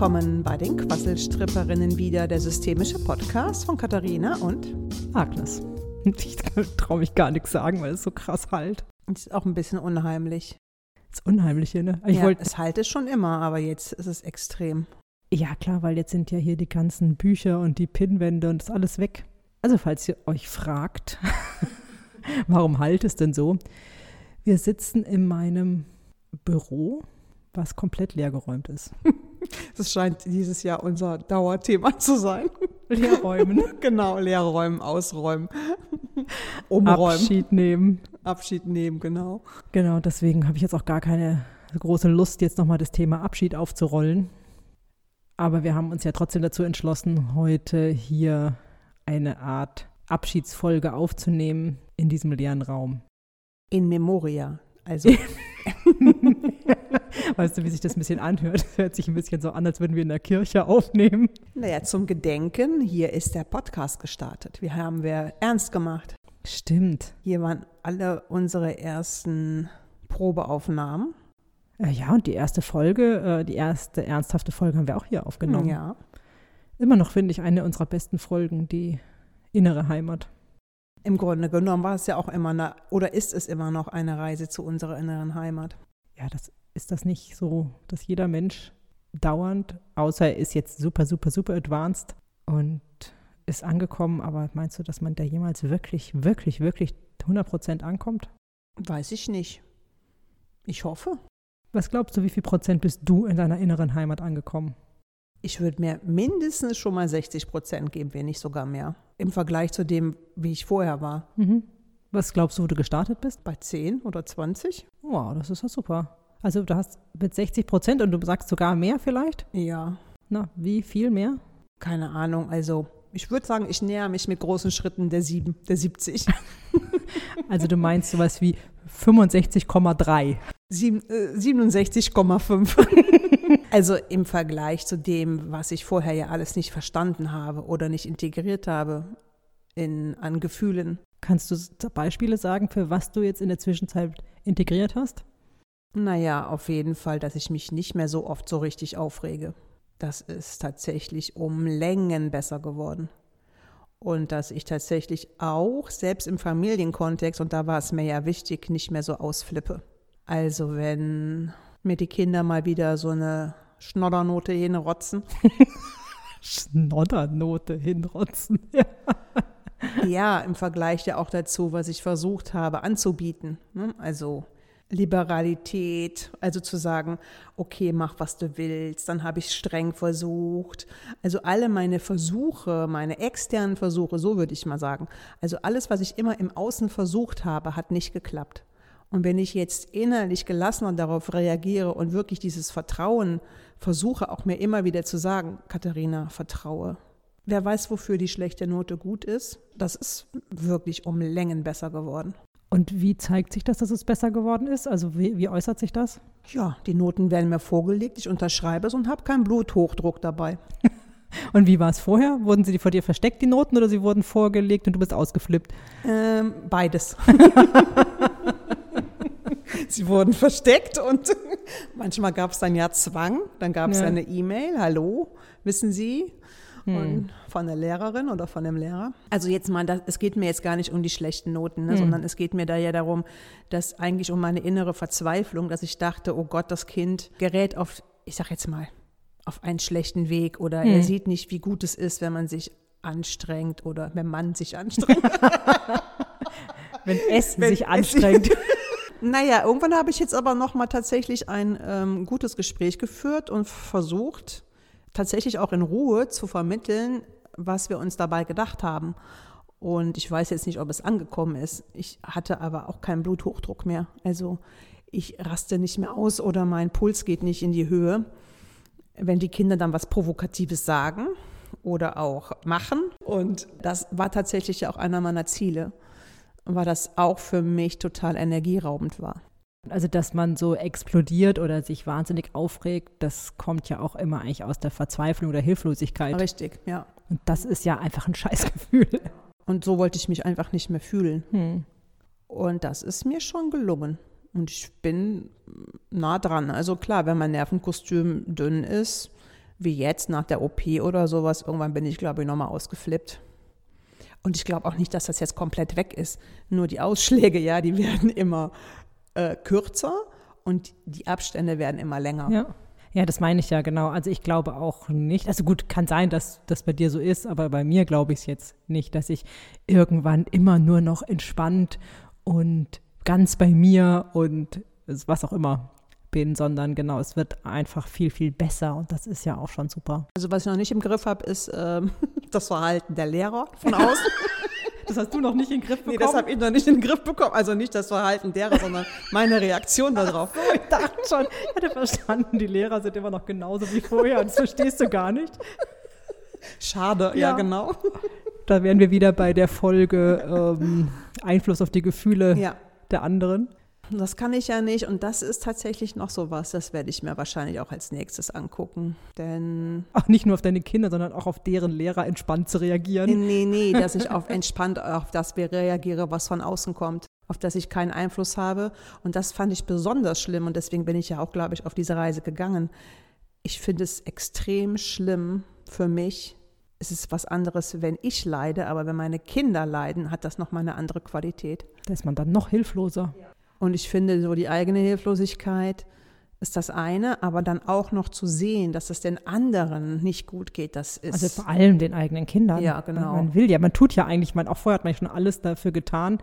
willkommen bei den Quasselstripperinnen wieder, der systemische Podcast von Katharina und Agnes. Ich traue mich gar nichts sagen, weil es so krass halt. ist auch ein bisschen unheimlich. Das Unheimliche, ne? Ich ja, wollt, es halt es schon immer, aber jetzt ist es extrem. Ja, klar, weil jetzt sind ja hier die ganzen Bücher und die Pinnwände und das alles weg. Also, falls ihr euch fragt, warum halt es denn so? Wir sitzen in meinem Büro, was komplett leergeräumt ist. Das scheint dieses Jahr unser Dauerthema zu sein. Leerräumen. genau, leerräumen, ausräumen, umräumen. Abschied nehmen. Abschied nehmen, genau. Genau, deswegen habe ich jetzt auch gar keine große Lust, jetzt nochmal das Thema Abschied aufzurollen. Aber wir haben uns ja trotzdem dazu entschlossen, heute hier eine Art Abschiedsfolge aufzunehmen in diesem leeren Raum. In Memoria, also. Weißt du, wie sich das ein bisschen anhört? Das hört sich ein bisschen so an, als würden wir in der Kirche aufnehmen. Naja, zum Gedenken, hier ist der Podcast gestartet. Wir haben wir ernst gemacht. Stimmt. Hier waren alle unsere ersten Probeaufnahmen. Äh, ja, und die erste Folge, äh, die erste ernsthafte Folge haben wir auch hier aufgenommen. Ja. Immer noch, finde ich, eine unserer besten Folgen, die innere Heimat. Im Grunde genommen war es ja auch immer eine, oder ist es immer noch eine Reise zu unserer inneren Heimat. Ja, das ist das nicht so, dass jeder Mensch dauernd, außer er ist jetzt super, super, super advanced und ist angekommen, aber meinst du, dass man da jemals wirklich, wirklich, wirklich 100% ankommt? Weiß ich nicht. Ich hoffe. Was glaubst du, wie viel Prozent bist du in deiner inneren Heimat angekommen? Ich würde mir mindestens schon mal 60 Prozent geben, wenn nicht sogar mehr. Im Vergleich zu dem, wie ich vorher war. Mhm. Was glaubst du, wo du gestartet bist? Bei 10 oder 20. Wow, das ist ja super. Also du hast mit 60 Prozent und du sagst sogar mehr vielleicht? Ja. Na, wie viel mehr? Keine Ahnung. Also ich würde sagen, ich näher mich mit großen Schritten der 7, der 70. also du meinst sowas wie 65,3. 67,5. also im Vergleich zu dem, was ich vorher ja alles nicht verstanden habe oder nicht integriert habe in, an Gefühlen. Kannst du Beispiele sagen, für was du jetzt in der Zwischenzeit integriert hast? Naja, auf jeden Fall, dass ich mich nicht mehr so oft so richtig aufrege. Das ist tatsächlich um Längen besser geworden. Und dass ich tatsächlich auch, selbst im Familienkontext, und da war es mir ja wichtig, nicht mehr so ausflippe. Also wenn mir die Kinder mal wieder so eine Schnoddernote hinrotzen. Schnoddernote hinrotzen, ja. ja, im Vergleich ja auch dazu, was ich versucht habe anzubieten. Ne? Also Liberalität, also zu sagen, okay, mach was du willst, dann habe ich streng versucht. Also alle meine Versuche, meine externen Versuche, so würde ich mal sagen. Also alles, was ich immer im Außen versucht habe, hat nicht geklappt. Und wenn ich jetzt innerlich gelassener darauf reagiere und wirklich dieses Vertrauen versuche, auch mir immer wieder zu sagen, Katharina, vertraue. Wer weiß, wofür die schlechte Note gut ist, das ist wirklich um Längen besser geworden. Und wie zeigt sich das, dass es besser geworden ist? Also wie, wie äußert sich das? Ja, die Noten werden mir vorgelegt, ich unterschreibe es und habe keinen Bluthochdruck dabei. und wie war es vorher? Wurden sie vor dir versteckt, die Noten, oder sie wurden vorgelegt und du bist ausgeflippt? Ähm, beides. sie wurden versteckt und manchmal gab es dann ja Zwang. Dann gab es ja. eine E-Mail, hallo, wissen Sie, hm. von der Lehrerin oder von dem Lehrer. Also jetzt mal, das, es geht mir jetzt gar nicht um die schlechten Noten, ne, hm. sondern es geht mir da ja darum, dass eigentlich um meine innere Verzweiflung, dass ich dachte, oh Gott, das Kind gerät auf, ich sag jetzt mal, auf einen schlechten Weg oder hm. er sieht nicht, wie gut es ist, wenn man sich anstrengt oder wenn man sich anstrengt. wenn es wenn sich anstrengt. Naja, irgendwann habe ich jetzt aber nochmal tatsächlich ein ähm, gutes Gespräch geführt und versucht, tatsächlich auch in Ruhe zu vermitteln, was wir uns dabei gedacht haben. Und ich weiß jetzt nicht, ob es angekommen ist. Ich hatte aber auch keinen Bluthochdruck mehr. Also ich raste nicht mehr aus oder mein Puls geht nicht in die Höhe. Wenn die Kinder dann was Provokatives sagen oder auch machen. Und das war tatsächlich auch einer meiner Ziele weil das auch für mich total energieraubend war. Also, dass man so explodiert oder sich wahnsinnig aufregt, das kommt ja auch immer eigentlich aus der Verzweiflung oder Hilflosigkeit. Richtig, ja. Und das ist ja einfach ein Scheißgefühl. Und so wollte ich mich einfach nicht mehr fühlen. Hm. Und das ist mir schon gelungen. Und ich bin nah dran. Also klar, wenn mein Nervenkostüm dünn ist, wie jetzt nach der OP oder sowas. Irgendwann bin ich, glaube ich, nochmal ausgeflippt. Und ich glaube auch nicht, dass das jetzt komplett weg ist. Nur die Ausschläge, ja, die werden immer äh, kürzer und die Abstände werden immer länger. Ja. Ja, das meine ich ja genau. Also ich glaube auch nicht, also gut, kann sein, dass das bei dir so ist, aber bei mir glaube ich es jetzt nicht, dass ich irgendwann immer nur noch entspannt und ganz bei mir und was auch immer bin, sondern genau, es wird einfach viel, viel besser und das ist ja auch schon super. Also was ich noch nicht im Griff habe, ist ähm, das Verhalten der Lehrer von außen. Das hast du noch nicht in den Griff bekommen? Nee, das habe ich noch nicht in den Griff bekommen. Also nicht das Verhalten derer, sondern meine Reaktion darauf. So, ich dachte schon, ich hatte verstanden, die Lehrer sind immer noch genauso wie vorher und das verstehst du gar nicht. Schade, ja, ja genau. Da wären wir wieder bei der Folge ähm, Einfluss auf die Gefühle ja. der anderen. Das kann ich ja nicht und das ist tatsächlich noch so was, das werde ich mir wahrscheinlich auch als nächstes angucken, denn... Ach, nicht nur auf deine Kinder, sondern auch auf deren Lehrer entspannt zu reagieren. Nee, nee, nee dass ich auf entspannt auf das reagiere, was von außen kommt, auf das ich keinen Einfluss habe und das fand ich besonders schlimm und deswegen bin ich ja auch, glaube ich, auf diese Reise gegangen. Ich finde es extrem schlimm für mich, es ist was anderes, wenn ich leide, aber wenn meine Kinder leiden, hat das nochmal eine andere Qualität. Da ist man dann noch hilfloser. Ja. Und ich finde, so die eigene Hilflosigkeit ist das eine, aber dann auch noch zu sehen, dass es den anderen nicht gut geht, das ist. Also vor allem den eigenen Kindern. Ja, genau. Man will ja, man tut ja eigentlich, man, auch vorher hat man schon alles dafür getan,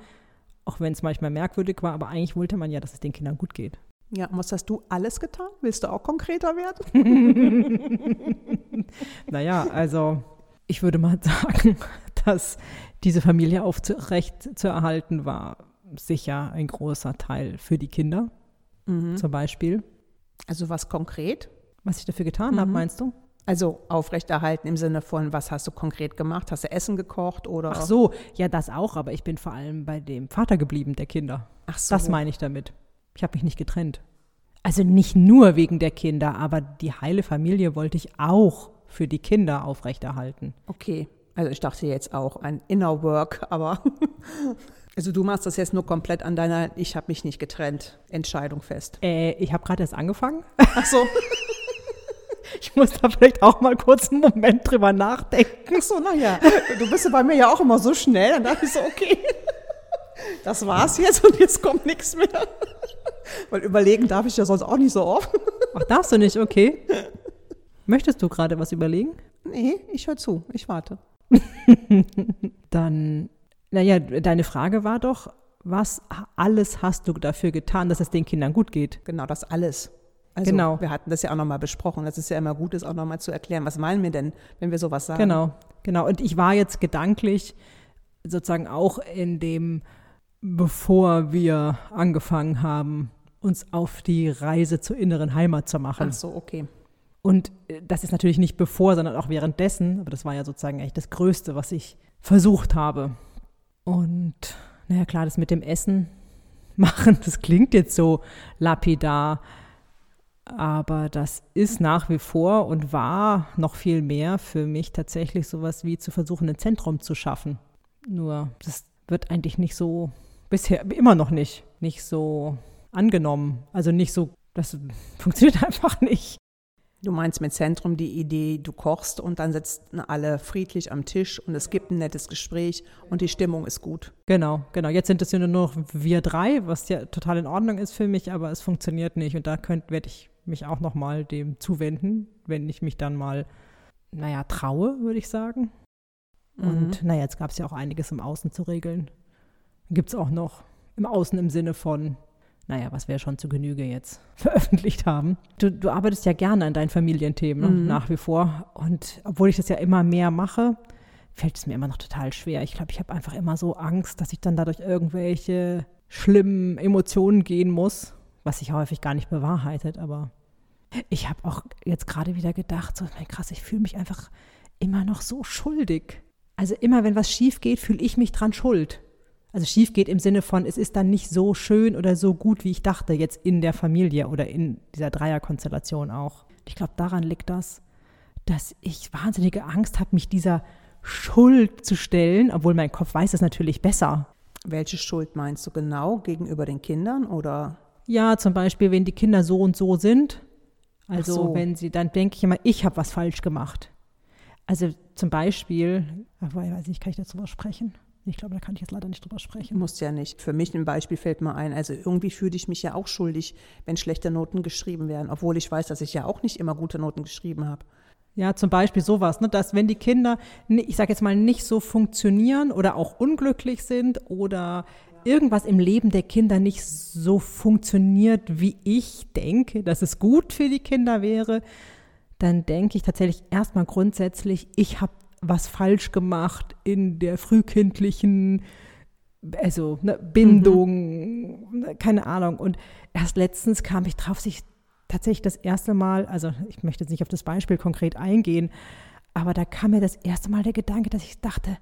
auch wenn es manchmal merkwürdig war, aber eigentlich wollte man ja, dass es den Kindern gut geht. Ja, und was hast du alles getan? Willst du auch konkreter werden? naja, also ich würde mal sagen, dass diese Familie aufrecht zu erhalten war sicher ein großer Teil für die Kinder, mhm. zum Beispiel. Also was konkret? Was ich dafür getan mhm. habe, meinst du? Also aufrechterhalten im Sinne von, was hast du konkret gemacht? Hast du Essen gekocht oder? Ach so, ja, das auch, aber ich bin vor allem bei dem Vater geblieben, der Kinder. Ach so. Das meine ich damit. Ich habe mich nicht getrennt. Also nicht nur wegen der Kinder, aber die heile Familie wollte ich auch für die Kinder aufrechterhalten. Okay. Also ich dachte jetzt auch ein Inner Work, aber also du machst das jetzt nur komplett an deiner Ich habe mich nicht getrennt Entscheidung fest. Äh, ich habe gerade erst angefangen. Ach so. ich muss da vielleicht auch mal kurz einen Moment drüber nachdenken. Ach so, naja, du bist ja bei mir ja auch immer so schnell. Dann dachte ich so, okay, das war's jetzt und jetzt kommt nichts mehr. Weil überlegen darf ich ja sonst auch nicht so oft. Ach, darfst du nicht? Okay. Möchtest du gerade was überlegen? Nee, ich höre zu. Ich warte. Dann, naja, deine Frage war doch, was alles hast du dafür getan, dass es den Kindern gut geht? Genau, das alles. Also, genau. Wir hatten das ja auch nochmal besprochen. Das ist ja immer gut, das auch nochmal zu erklären. Was meinen wir denn, wenn wir sowas sagen? Genau, genau. Und ich war jetzt gedanklich sozusagen auch in dem, bevor wir angefangen haben, uns auf die Reise zur inneren Heimat zu machen. Ach so, okay. Und äh, das ist natürlich nicht bevor, sondern auch währenddessen. Aber das war ja sozusagen eigentlich das Größte, was ich versucht habe. Und naja, klar, das mit dem Essen machen, das klingt jetzt so lapidar. Aber das ist nach wie vor und war noch viel mehr für mich tatsächlich sowas wie zu versuchen, ein Zentrum zu schaffen. Nur das wird eigentlich nicht so, bisher immer noch nicht, nicht so angenommen. Also nicht so, das funktioniert einfach nicht. Du meinst mit Zentrum die Idee, du kochst und dann sitzen alle friedlich am Tisch und es gibt ein nettes Gespräch und die Stimmung ist gut. Genau, genau. Jetzt sind es ja nur noch wir drei, was ja total in Ordnung ist für mich, aber es funktioniert nicht und da werde ich mich auch noch mal dem zuwenden, wenn ich mich dann mal, naja, traue, würde ich sagen. Und mhm. naja, jetzt gab es ja auch einiges im Außen zu regeln. Gibt es auch noch im Außen im Sinne von naja, was wir schon zu Genüge jetzt veröffentlicht haben. Du, du arbeitest ja gerne an deinen Familienthemen ne, mhm. nach wie vor. Und obwohl ich das ja immer mehr mache, fällt es mir immer noch total schwer. Ich glaube, ich habe einfach immer so Angst, dass ich dann dadurch irgendwelche schlimmen Emotionen gehen muss, was sich häufig gar nicht bewahrheitet. Aber ich habe auch jetzt gerade wieder gedacht, so krass, ich fühle mich einfach immer noch so schuldig. Also immer, wenn was schief geht, fühle ich mich dran schuld also schief geht im Sinne von, es ist dann nicht so schön oder so gut, wie ich dachte, jetzt in der Familie oder in dieser Dreierkonstellation auch. Ich glaube, daran liegt das, dass ich wahnsinnige Angst habe, mich dieser Schuld zu stellen, obwohl mein Kopf weiß es natürlich besser. Welche Schuld meinst du genau gegenüber den Kindern oder? Ja, zum Beispiel, wenn die Kinder so und so sind, Also so. wenn sie, dann denke ich immer, ich habe was falsch gemacht. Also zum Beispiel, weiß nicht, kann ich darüber sprechen? Ich glaube, da kann ich jetzt leider nicht drüber sprechen. Muss ja nicht. Für mich ein Beispiel fällt mir ein. Also irgendwie fühle ich mich ja auch schuldig, wenn schlechte Noten geschrieben werden, obwohl ich weiß, dass ich ja auch nicht immer gute Noten geschrieben habe. Ja, zum Beispiel sowas, ne, dass wenn die Kinder, ich sage jetzt mal, nicht so funktionieren oder auch unglücklich sind oder irgendwas im Leben der Kinder nicht so funktioniert, wie ich denke, dass es gut für die Kinder wäre, dann denke ich tatsächlich erstmal grundsätzlich, ich habe was falsch gemacht in der frühkindlichen also ne, Bindung, mhm. keine Ahnung. Und erst letztens kam ich drauf, sich tatsächlich das erste Mal, also ich möchte jetzt nicht auf das Beispiel konkret eingehen, aber da kam mir das erste Mal der Gedanke, dass ich dachte,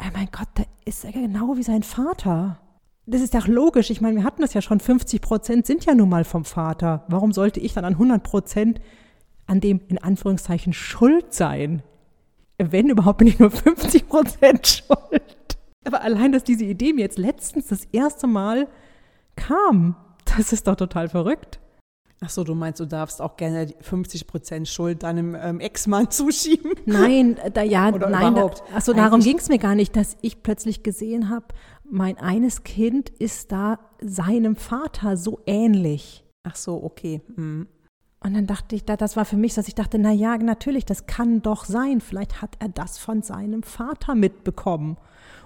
oh mein Gott, da ist er genau wie sein Vater. Das ist ja auch logisch. Ich meine, wir hatten das ja schon, 50 Prozent sind ja nun mal vom Vater. Warum sollte ich dann an 100 Prozent an dem in Anführungszeichen schuld sein? Wenn überhaupt, bin ich nur 50 Prozent schuld. Aber allein, dass diese Idee mir jetzt letztens das erste Mal kam, das ist doch total verrückt. Ach so, du meinst, du darfst auch gerne 50 Prozent Schuld deinem ähm, Ex-Mann zuschieben? Nein, da, ja, Oder nein. Überhaupt? Da, achso, darum ging es mir gar nicht, dass ich plötzlich gesehen habe, mein eines Kind ist da seinem Vater so ähnlich. Ach so, okay. Mhm. Und dann dachte ich, das war für mich, dass ich dachte, na ja, natürlich, das kann doch sein. Vielleicht hat er das von seinem Vater mitbekommen.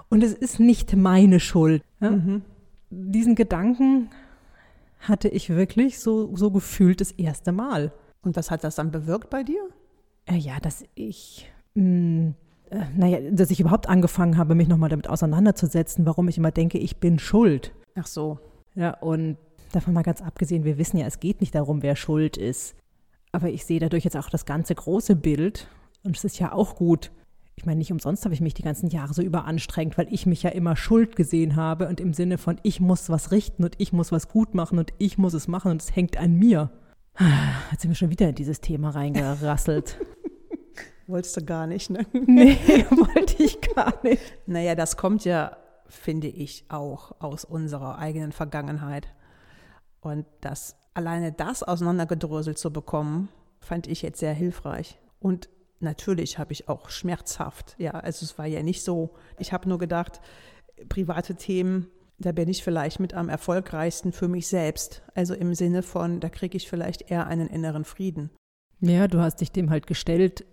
Und es ist nicht meine Schuld. Ja? Mhm. Diesen Gedanken hatte ich wirklich so, so gefühlt das erste Mal. Und was hat das dann bewirkt bei dir? Äh, ja, dass ich, mh, hm, äh, naja, dass ich überhaupt angefangen habe, mich nochmal damit auseinanderzusetzen, warum ich immer denke, ich bin schuld. Ach so. Ja, und Davon mal ganz abgesehen, wir wissen ja, es geht nicht darum, wer schuld ist. Aber ich sehe dadurch jetzt auch das ganze große Bild und es ist ja auch gut. Ich meine, nicht umsonst habe ich mich die ganzen Jahre so überanstrengt, weil ich mich ja immer schuld gesehen habe und im Sinne von, ich muss was richten und ich muss was gut machen und ich muss es machen und es hängt an mir. Jetzt sind wir schon wieder in dieses Thema reingerasselt. Wolltest du gar nicht, ne? Nee, wollte ich gar nicht. Naja, das kommt ja, finde ich, auch aus unserer eigenen Vergangenheit. Und das alleine das auseinandergedröselt zu bekommen, fand ich jetzt sehr hilfreich. Und natürlich habe ich auch schmerzhaft, ja, also es war ja nicht so, ich habe nur gedacht, private Themen, da bin ich vielleicht mit am erfolgreichsten für mich selbst. Also im Sinne von, da kriege ich vielleicht eher einen inneren Frieden. Ja, du hast dich dem halt gestellt.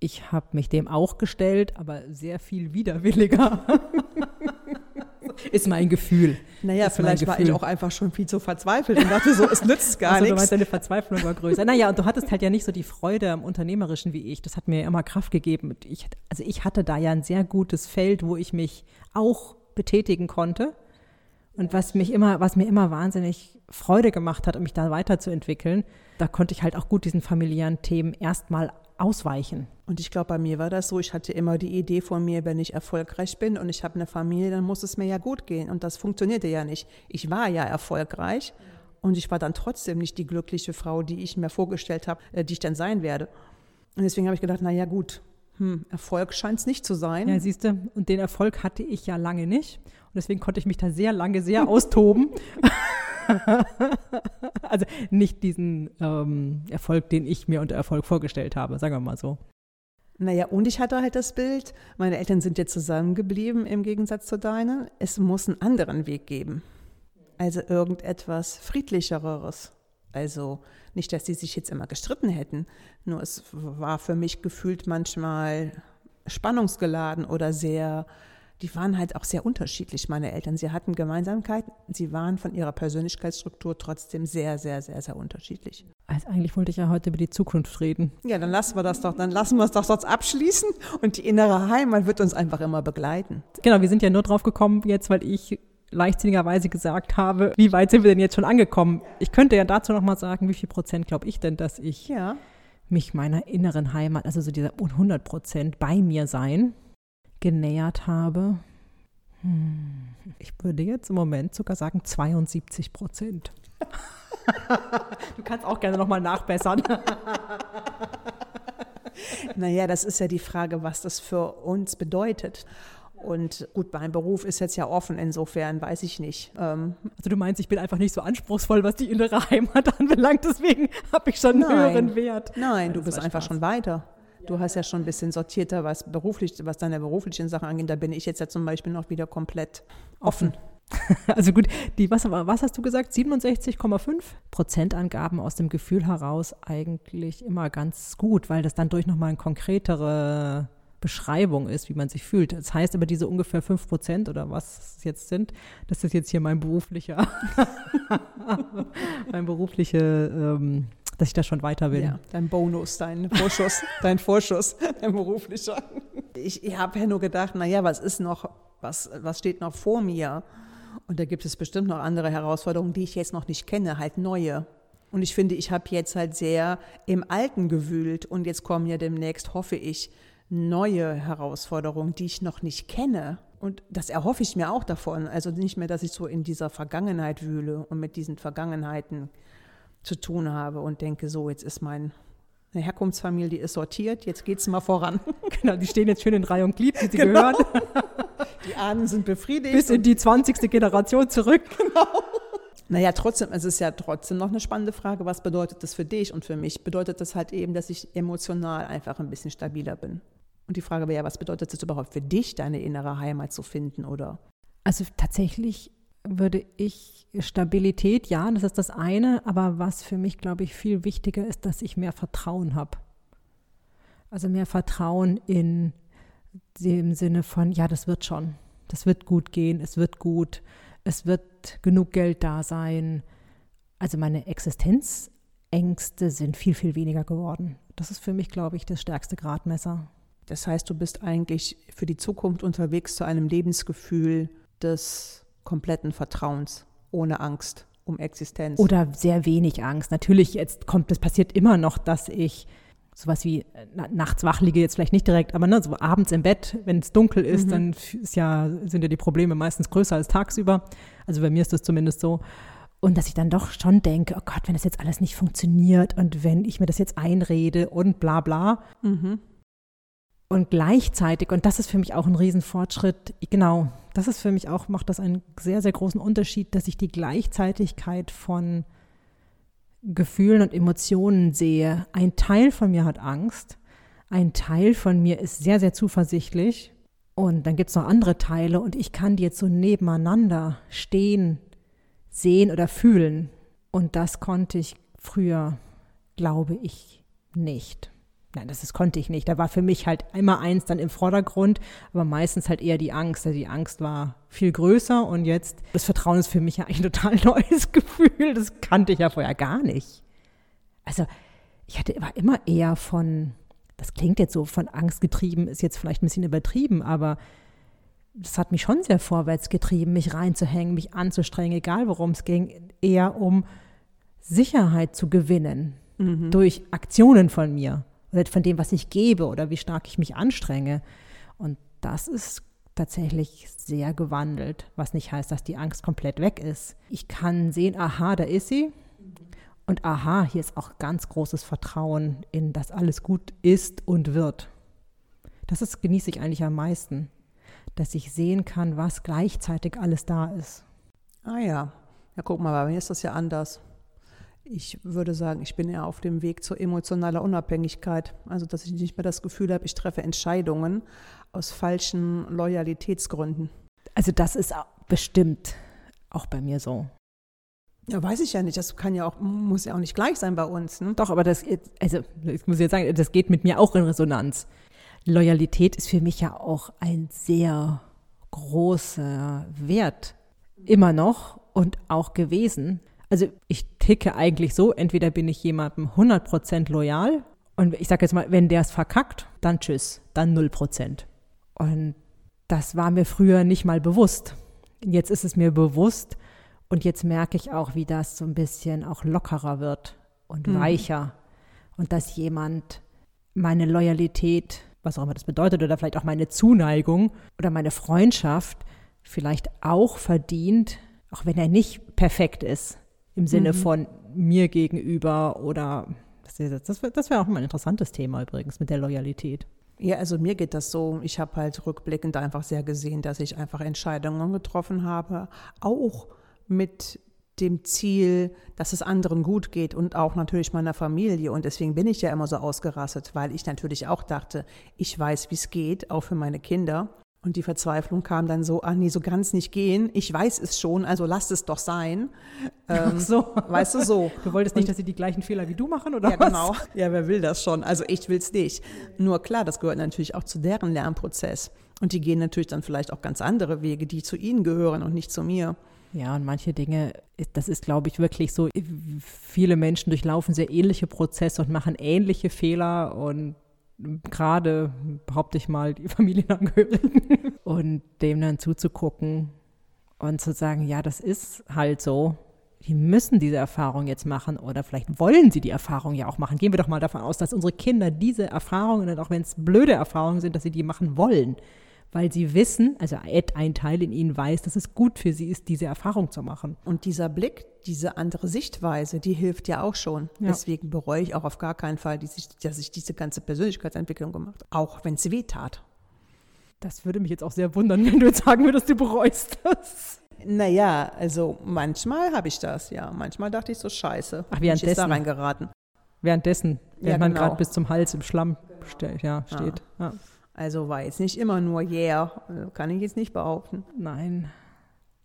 Ich habe mich dem auch gestellt, aber sehr viel widerwilliger. ist mein Gefühl. Naja, ist vielleicht war ich auch einfach schon viel zu verzweifelt und dachte so, es nützt gar also, nichts. Du meinst, deine Verzweiflung war größer. Naja, und du hattest halt ja nicht so die Freude am Unternehmerischen wie ich. Das hat mir immer Kraft gegeben. Ich, also ich hatte da ja ein sehr gutes Feld, wo ich mich auch betätigen konnte. Und was mich immer, was mir immer wahnsinnig Freude gemacht hat, um mich da weiterzuentwickeln, da konnte ich halt auch gut diesen familiären Themen erstmal ausweichen. Und ich glaube, bei mir war das so, ich hatte immer die Idee von mir, wenn ich erfolgreich bin und ich habe eine Familie, dann muss es mir ja gut gehen. Und das funktionierte ja nicht. Ich war ja erfolgreich und ich war dann trotzdem nicht die glückliche Frau, die ich mir vorgestellt habe, äh, die ich dann sein werde. Und deswegen habe ich gedacht, na ja gut, hm, Erfolg scheint es nicht zu sein. Ja, siehst du, und den Erfolg hatte ich ja lange nicht. Und deswegen konnte ich mich da sehr lange sehr austoben. also nicht diesen ähm, Erfolg, den ich mir unter Erfolg vorgestellt habe, sagen wir mal so. Naja, und ich hatte halt das Bild, meine Eltern sind jetzt zusammengeblieben im Gegensatz zu deinen. Es muss einen anderen Weg geben. Also irgendetwas Friedlicheres. Also nicht, dass sie sich jetzt immer gestritten hätten, nur es war für mich gefühlt manchmal spannungsgeladen oder sehr die waren halt auch sehr unterschiedlich, meine Eltern. Sie hatten Gemeinsamkeiten, sie waren von ihrer Persönlichkeitsstruktur trotzdem sehr, sehr, sehr, sehr unterschiedlich. Also eigentlich wollte ich ja heute über die Zukunft reden. Ja, dann lassen wir das doch, dann lassen wir es doch sonst abschließen und die innere Heimat wird uns einfach immer begleiten. Genau, wir sind ja nur drauf gekommen jetzt, weil ich leichtsinnigerweise gesagt habe, wie weit sind wir denn jetzt schon angekommen? Ich könnte ja dazu nochmal sagen, wie viel Prozent glaube ich denn, dass ich ja. mich meiner inneren Heimat, also so dieser 100 Prozent bei mir sein, genähert habe? Hm, ich würde jetzt im Moment sogar sagen 72 Prozent. du kannst auch gerne nochmal nachbessern. naja, das ist ja die Frage, was das für uns bedeutet. Und gut, mein Beruf ist jetzt ja offen, insofern weiß ich nicht. Ähm, also du meinst, ich bin einfach nicht so anspruchsruhsvoll, was die innere Heimat anbelangt, deswegen habe ich schon einen Nein. höheren Wert. nein, du bist einfach schon weiter. Du hast ja schon ein bisschen sortierter, was beruflich, was deine beruflichen Sachen angeht. Da bin ich jetzt ja zum Beispiel noch wieder komplett offen. Also gut, die, was, was hast du gesagt? 67,5 Prozentangaben aus dem Gefühl heraus eigentlich immer ganz gut, weil das dann durch nochmal eine konkretere Beschreibung ist, wie man sich fühlt. Das heißt aber diese ungefähr 5 Prozent oder was es jetzt sind, das ist jetzt hier mein beruflicher, mein berufliche, ähm, dass ich da schon weiter will. Ja, dein Bonus, dein Vorschuss, dein Vorschuss, dein beruflicher. Ich, ich habe ja nur gedacht, naja, was ist noch, was, was steht noch vor mir? Und da gibt es bestimmt noch andere Herausforderungen, die ich jetzt noch nicht kenne, halt neue. Und ich finde, ich habe jetzt halt sehr im Alten gewühlt und jetzt kommen ja demnächst, hoffe ich, neue Herausforderungen, die ich noch nicht kenne. Und das erhoffe ich mir auch davon. Also nicht mehr, dass ich so in dieser Vergangenheit wühle und mit diesen Vergangenheiten zu tun habe und denke, so, jetzt ist meine Herkunftsfamilie, die ist sortiert, jetzt geht es mal voran. Genau, die stehen jetzt schön in Reihe und Glied, wie sie Genau. gehören, Die Ahnen sind befriedigt. bis in die 20. Generation zurück. Naja, trotzdem, es ist ja trotzdem noch eine spannende Frage, was bedeutet das für dich und für mich? Bedeutet das halt eben, dass ich emotional einfach ein bisschen stabiler bin? Und die Frage wäre ja, was bedeutet es überhaupt für dich, deine innere Heimat zu finden oder? Also tatsächlich würde ich Stabilität, ja, das ist das eine, aber was für mich, glaube ich, viel wichtiger ist, dass ich mehr Vertrauen habe. Also mehr Vertrauen in dem Sinne von, ja, das wird schon, das wird gut gehen, es wird gut, es wird genug Geld da sein. Also meine Existenzängste sind viel, viel weniger geworden. Das ist für mich, glaube ich, das stärkste Gradmesser. Das heißt, du bist eigentlich für die Zukunft unterwegs zu einem Lebensgefühl des kompletten Vertrauens, ohne Angst um Existenz. Oder sehr wenig Angst. Natürlich, jetzt kommt, es passiert immer noch, dass ich sowas wie äh, na, nachts wach liege, jetzt vielleicht nicht direkt, aber ne, so abends im Bett, wenn es dunkel ist, dann f- ist ja, sind ja die Probleme meistens größer als tagsüber. Also bei mir ist das zumindest so. Und dass ich dann doch schon denke, oh Gott, wenn das jetzt alles nicht funktioniert und wenn ich mir das jetzt einrede und bla bla. Mhm. Und gleichzeitig, und das ist für mich auch ein Riesenfortschritt, genau, das ist für mich auch, macht das einen sehr, sehr großen Unterschied, dass ich die Gleichzeitigkeit von Gefühlen und Emotionen sehe. Ein Teil von mir hat Angst, ein Teil von mir ist sehr, sehr zuversichtlich und dann gibt es noch andere Teile und ich kann die jetzt so nebeneinander stehen, sehen oder fühlen. Und das konnte ich früher, glaube ich, nicht. Nein, das ist, konnte ich nicht. Da war für mich halt immer eins dann im Vordergrund, aber meistens halt eher die Angst. Also die Angst war viel größer und jetzt, das Vertrauen ist für mich ja ein total neues Gefühl. Das kannte ich ja vorher gar nicht. Also ich hatte war immer eher von, das klingt jetzt so von Angst getrieben, ist jetzt vielleicht ein bisschen übertrieben, aber das hat mich schon sehr vorwärts getrieben, mich reinzuhängen, mich anzustrengen, egal worum es ging, eher um Sicherheit zu gewinnen durch Aktionen von mir oder von dem, was ich gebe oder wie stark ich mich anstrenge. Und das ist tatsächlich sehr gewandelt, was nicht heißt, dass die Angst komplett weg ist. Ich kann sehen, aha, da ist sie. Und aha, hier ist auch ganz großes Vertrauen in, dass alles gut ist und wird. Das ist, genieße ich eigentlich am meisten, dass ich sehen kann, was gleichzeitig alles da ist. Ah ja. Ja, guck mal, bei mir ist das ja anders. Ich würde sagen, ich bin eher auf dem Weg zur emotionaler Unabhängigkeit. Also, dass ich nicht mehr das Gefühl habe, ich treffe Entscheidungen aus falschen Loyalitätsgründen. Also das ist bestimmt auch bei mir so. Ja, weiß ich ja nicht. Das kann ja auch, muss ja auch nicht gleich sein bei uns. Ne? Doch, aber das, also ich muss jetzt sagen, das geht mit mir auch in Resonanz. Loyalität ist für mich ja auch ein sehr großer Wert. Immer noch und auch gewesen. Also ich ticke eigentlich so, entweder bin ich jemandem 100% loyal und ich sage jetzt mal, wenn der es verkackt, dann tschüss, dann 0%. Und das war mir früher nicht mal bewusst. Jetzt ist es mir bewusst und jetzt merke ich auch, wie das so ein bisschen auch lockerer wird und weicher und dass jemand meine Loyalität, was auch immer das bedeutet, oder vielleicht auch meine Zuneigung oder meine Freundschaft vielleicht auch verdient, auch wenn er nicht perfekt ist, im Sinne von mir gegenüber oder das, das, das wäre auch mal ein interessantes Thema übrigens mit der Loyalität. Ja, also mir geht das so. Ich habe halt rückblickend einfach sehr gesehen, dass ich einfach Entscheidungen getroffen habe, auch mit dem Ziel, dass es anderen gut geht und auch natürlich meiner Familie. Und deswegen bin ich ja immer so ausgerastet, weil ich natürlich auch dachte, ich weiß, wie es geht, auch für meine Kinder. Und die Verzweiflung kam dann so, ah nee, so ganz nicht gehen. Ich weiß es schon, also lasst es doch sein. Ähm, Ach so. Weißt du so. Du wolltest nicht, dass sie die gleichen Fehler wie du machen, oder ja, was? genau. Ja, wer will das schon? Also ich will es nicht. Nur klar, das gehört natürlich auch zu deren Lernprozess. Und die gehen natürlich dann vielleicht auch ganz andere Wege, die zu ihnen gehören und nicht zu mir. Ja, und manche Dinge, das ist, glaube ich, wirklich so, viele Menschen durchlaufen sehr ähnliche Prozesse und machen ähnliche Fehler und gerade, behaupte ich mal, die Familienangehörigen und dem dann zuzugucken und zu sagen, ja, das ist halt so. Die müssen diese Erfahrung jetzt machen oder vielleicht wollen sie die Erfahrung ja auch machen. Gehen wir doch mal davon aus, dass unsere Kinder diese Erfahrungen, auch wenn es blöde Erfahrungen sind, dass sie die machen wollen weil sie wissen, also ein Teil in ihnen weiß, dass es gut für sie ist, diese Erfahrung zu machen. Und dieser Blick, diese andere Sichtweise, die hilft ja auch schon. Ja. Deswegen bereue ich auch auf gar keinen Fall, dass ich diese ganze Persönlichkeitsentwicklung gemacht habe, auch wenn es weh tat. Das würde mich jetzt auch sehr wundern, wenn du jetzt sagen würdest, du bereust das. Naja, also manchmal habe ich das, ja. Manchmal dachte ich so, scheiße, Ach, währenddessen, ich da reingeraten. Währenddessen, wenn ja, man genau. gerade bis zum Hals im Schlamm steht. Ja, steht. Ja. Also war jetzt nicht immer nur yeah, kann ich jetzt nicht behaupten. Nein.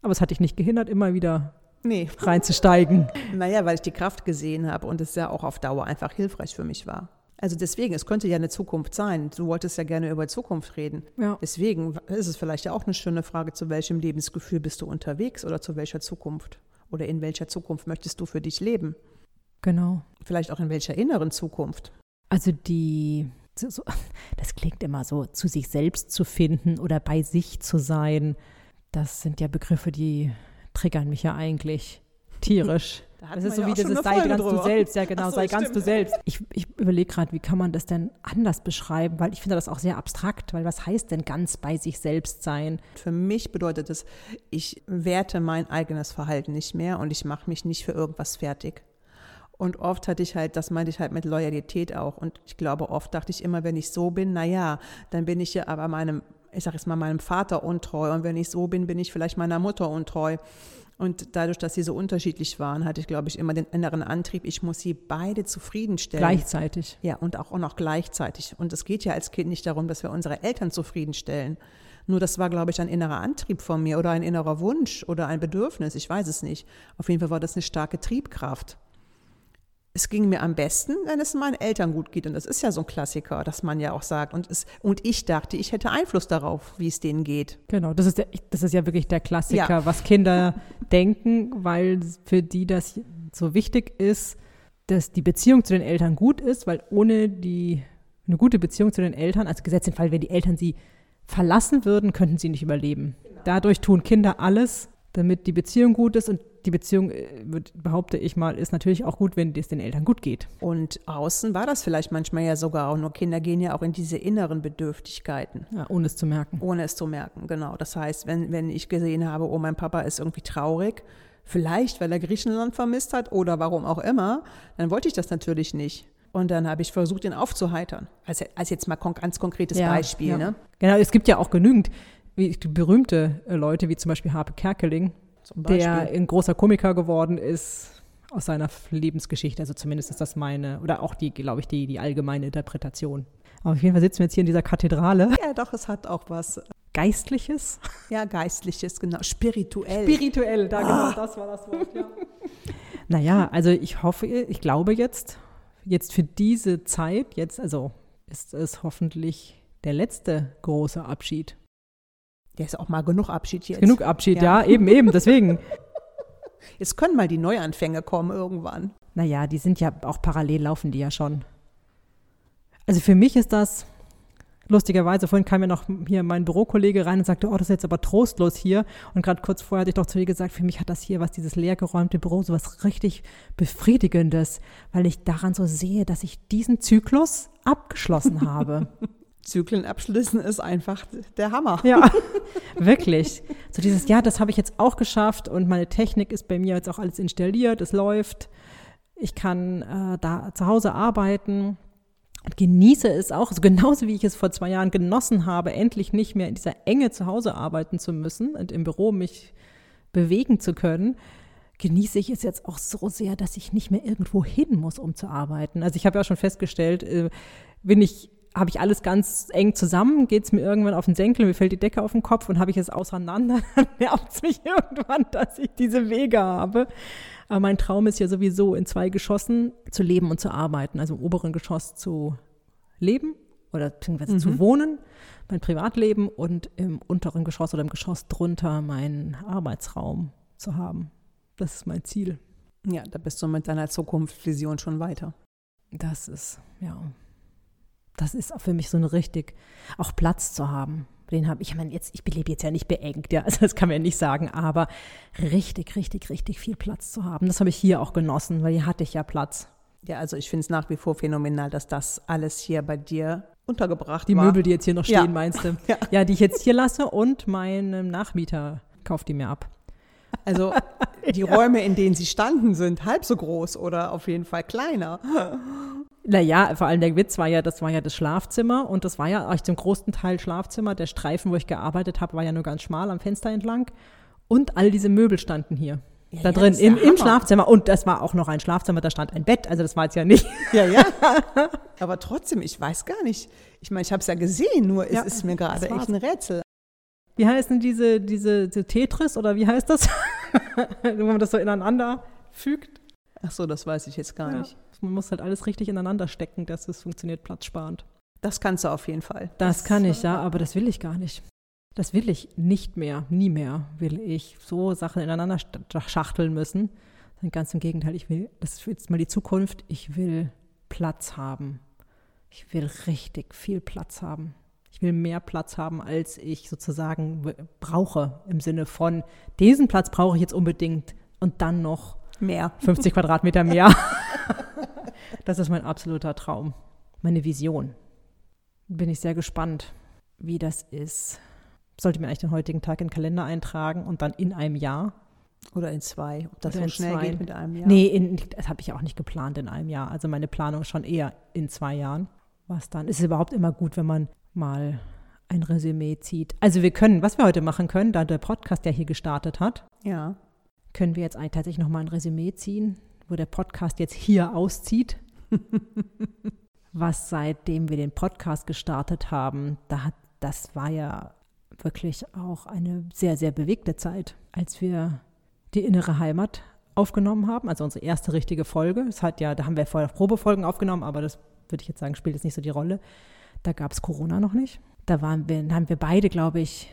Aber es hat dich nicht gehindert, immer wieder nee. reinzusteigen. Naja, weil ich die Kraft gesehen habe und es ja auch auf Dauer einfach hilfreich für mich war. Also deswegen, es könnte ja eine Zukunft sein. Du wolltest ja gerne über Zukunft reden. Ja. Deswegen ist es vielleicht ja auch eine schöne Frage, zu welchem Lebensgefühl bist du unterwegs oder zu welcher Zukunft? Oder in welcher Zukunft möchtest du für dich leben? Genau. Vielleicht auch in welcher inneren Zukunft? Also die das klingt immer so, zu sich selbst zu finden oder bei sich zu sein. Das sind ja Begriffe, die triggern mich ja eigentlich tierisch. Da das ist so ja wie dieses sei ganz drüber. du selbst, ja genau, so, sei stimmt. ganz du selbst. Ich, ich überlege gerade, wie kann man das denn anders beschreiben, weil ich finde das auch sehr abstrakt, weil was heißt denn ganz bei sich selbst sein? Für mich bedeutet es, ich werte mein eigenes Verhalten nicht mehr und ich mache mich nicht für irgendwas fertig. Und oft hatte ich halt, das meinte ich halt mit Loyalität auch. Und ich glaube, oft dachte ich immer, wenn ich so bin, naja, dann bin ich ja aber meinem, ich sage jetzt mal, meinem Vater untreu. Und wenn ich so bin, bin ich vielleicht meiner Mutter untreu. Und dadurch, dass sie so unterschiedlich waren, hatte ich, glaube ich, immer den inneren Antrieb, ich muss sie beide zufriedenstellen. Gleichzeitig. Ja, und auch, auch noch gleichzeitig. Und es geht ja als Kind nicht darum, dass wir unsere Eltern zufriedenstellen. Nur das war, glaube ich, ein innerer Antrieb von mir oder ein innerer Wunsch oder ein Bedürfnis. Ich weiß es nicht. Auf jeden Fall war das eine starke Triebkraft es ging mir am besten, wenn es meinen Eltern gut geht. Und das ist ja so ein Klassiker, dass man ja auch sagt. Und, es, und ich dachte, ich hätte Einfluss darauf, wie es denen geht. Genau, das ist, der, das ist ja wirklich der Klassiker, ja. was Kinder denken, weil für die das so wichtig ist, dass die Beziehung zu den Eltern gut ist, weil ohne die, eine gute Beziehung zu den Eltern, also gesetzt im Fall, wenn die Eltern sie verlassen würden, könnten sie nicht überleben. Dadurch tun Kinder alles, damit die Beziehung gut ist und die Beziehung, äh, behaupte ich mal, ist natürlich auch gut, wenn es den Eltern gut geht. Und außen war das vielleicht manchmal ja sogar auch nur. Kinder gehen ja auch in diese inneren Bedürftigkeiten. Ja, ohne es zu merken. Ohne es zu merken, genau. Das heißt, wenn, wenn ich gesehen habe, oh, mein Papa ist irgendwie traurig, vielleicht weil er Griechenland vermisst hat oder warum auch immer, dann wollte ich das natürlich nicht. Und dann habe ich versucht, ihn aufzuheitern. Als, als jetzt mal kon ganz konkretes ja, Beispiel. Ja. Ne? Genau, es gibt ja auch genügend wie, berühmte äh, Leute, wie zum Beispiel Harpe Kerkeling, der ein großer Komiker geworden ist aus seiner Lebensgeschichte. Also zumindest ist das meine, oder auch die, glaube ich, die, die allgemeine Interpretation. Aber auf jeden Fall sitzen wir jetzt hier in dieser Kathedrale. Ja, doch, es hat auch was. Geistliches? Ja, Geistliches, genau. Spirituell. Spirituell, da genau, ah. das war das Wort, ja. naja, also ich hoffe, ich glaube jetzt, jetzt für diese Zeit, jetzt, also ist es hoffentlich der letzte große Abschied der ist auch mal genug Abschied jetzt. Genug Abschied, ja, ja eben, eben, deswegen. Jetzt können mal die Neuanfänge kommen irgendwann. Naja, die sind ja auch parallel laufen die ja schon. Also für mich ist das, lustigerweise, vorhin kam ja noch hier mein Bürokollege rein und sagte, oh, das ist jetzt aber trostlos hier. Und gerade kurz vorher hatte ich doch zu ihr gesagt, für mich hat das hier, was dieses leergeräumte Büro, so was richtig Befriedigendes, weil ich daran so sehe, dass ich diesen Zyklus abgeschlossen habe. Zyklen abschließen ist einfach der Hammer. Ja, wirklich. So dieses, ja, das habe ich jetzt auch geschafft und meine Technik ist bei mir jetzt auch alles installiert, es läuft. Ich kann äh, da zu Hause arbeiten Und genieße es auch, also genauso wie ich es vor zwei Jahren genossen habe, endlich nicht mehr in dieser Enge zu Hause arbeiten zu müssen und im Büro mich bewegen zu können, genieße ich es jetzt auch so sehr, dass ich nicht mehr irgendwo hin muss, um zu arbeiten. Also ich habe ja schon festgestellt, äh, bin ich habe ich alles ganz eng zusammen, geht es mir irgendwann auf den Senkel, mir fällt die Decke auf den Kopf und habe ich es auseinander, dann nervt es mich irgendwann, dass ich diese Wege habe. Aber mein Traum ist ja sowieso in zwei Geschossen zu leben und zu arbeiten, also im oberen Geschoss zu leben oder beziehungsweise mhm. zu wohnen, mein Privatleben und im unteren Geschoss oder im Geschoss drunter meinen Arbeitsraum zu haben. Das ist mein Ziel. Ja, da bist du mit deiner Zukunftsvision schon weiter. Das ist, ja, das ist für mich so eine richtig, auch Platz zu haben. Den habe ich, ich meine, jetzt, ich lebe jetzt ja nicht beengt, ja, also das kann man ja nicht sagen, aber richtig, richtig, richtig viel Platz zu haben. Das habe ich hier auch genossen, weil hier hatte ich ja Platz. Ja, also ich finde es nach wie vor phänomenal, dass das alles hier bei dir untergebracht die war. Die Möbel, die jetzt hier noch stehen, ja. meinst du? Ja. ja, die ich jetzt hier lasse und mein Nachmieter kauft die mir ab. Also die ja. Räume, in denen sie standen, sind halb so groß oder auf jeden Fall kleiner. Naja, vor allem der Witz war ja, das war ja das Schlafzimmer und das war ja eigentlich zum großen Teil Schlafzimmer. Der Streifen, wo ich gearbeitet habe, war ja nur ganz schmal am Fenster entlang. Und all diese Möbel standen hier. Ja, da ja, drin, im, im Schlafzimmer. Und das war auch noch ein Schlafzimmer, da stand ein Bett. Also das war jetzt ja nicht. Ja, ja. Aber trotzdem, ich weiß gar nicht. Ich meine, ich habe es ja gesehen, nur es Ja, ist mir gerade echt ein Rätsel. Wie heißt denn diese, diese, diese Tetris oder wie heißt das? Wo man das so ineinander fügt. Ach so, das weiß ich jetzt gar nicht. Man muss halt alles richtig ineinander stecken, dass es funktioniert platzsparend. Das kannst du auf jeden Fall. Das kann ich, ja, aber das will ich gar nicht. Das will ich nicht mehr, nie mehr will ich so Sachen ineinander schachteln müssen. Ganz im Gegenteil, ich will, das ist jetzt mal die Zukunft, ich will Platz haben. Ich will richtig viel Platz haben. Ich will mehr Platz haben, als ich sozusagen brauche. Im Sinne von, diesen Platz brauche ich jetzt unbedingt und dann noch Mehr. 50 Quadratmeter mehr. Das ist mein absoluter Traum, meine Vision. Bin ich sehr gespannt, wie das ist. Sollte mir eigentlich den heutigen Tag in den Kalender eintragen und dann in einem Jahr. Oder in zwei. Ob das so schnell zwei. geht mit einem Jahr. Nee, in, das habe ich auch nicht geplant in einem Jahr. Also meine Planung schon eher in zwei Jahren. Was dann? Ist es überhaupt immer gut, wenn man mal ein Resümee zieht? Also wir können, was wir heute machen können, da der Podcast ja hier gestartet hat, Ja. können wir jetzt eigentlich tatsächlich nochmal ein Resümee ziehen, wo der Podcast jetzt hier auszieht. Was seitdem wir den Podcast gestartet haben, da hat, das war ja wirklich auch eine sehr, sehr bewegte Zeit, als wir die innere Heimat aufgenommen haben, also unsere erste richtige Folge. Es hat ja, da haben wir vorher Probefolgen aufgenommen, aber das würde ich jetzt sagen, spielt jetzt nicht so die Rolle. Da gab es Corona noch nicht. Da waren wir, haben wir beide, glaube ich,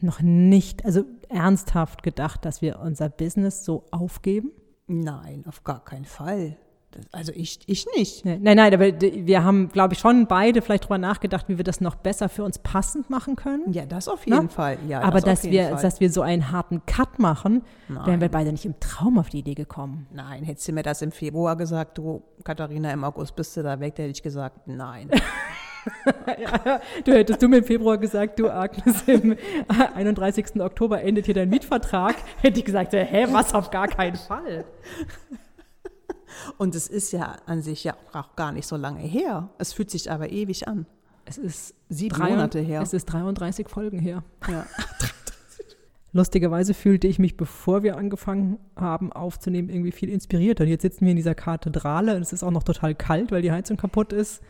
noch nicht, also ernsthaft gedacht, dass wir unser Business so aufgeben. Nein, auf gar keinen Fall. Das, also ich, ich nicht. Nein, nein, aber wir haben, glaube ich, schon beide vielleicht drüber nachgedacht, wie wir das noch besser für uns passend machen können. Ja, das auf jeden Na? Fall. Ja, aber das dass wir, Fall. dass wir so einen harten Cut machen, wären wir Nein. beide nicht im Traum auf die Idee gekommen. Nein, hättest du mir das im Februar gesagt, du, Katharina, im August bist du da weg, da hätte ich gesagt, nein. ja, du hättest du mir im Februar gesagt, du Agnes, im 31. Oktober endet hier dein Mietvertrag, hätte ich gesagt, hä, was auf gar keinen Fall. Und es ist ja an sich ja auch gar nicht so lange her. Es fühlt sich aber ewig an. Es ist Sieben drei- Monate her. Es ist 33 Folgen her. Ja. Lustigerweise fühlte ich mich, bevor wir angefangen haben aufzunehmen, irgendwie viel inspirierter. Und jetzt sitzen wir in dieser Kathedrale und es ist auch noch total kalt, weil die Heizung kaputt ist.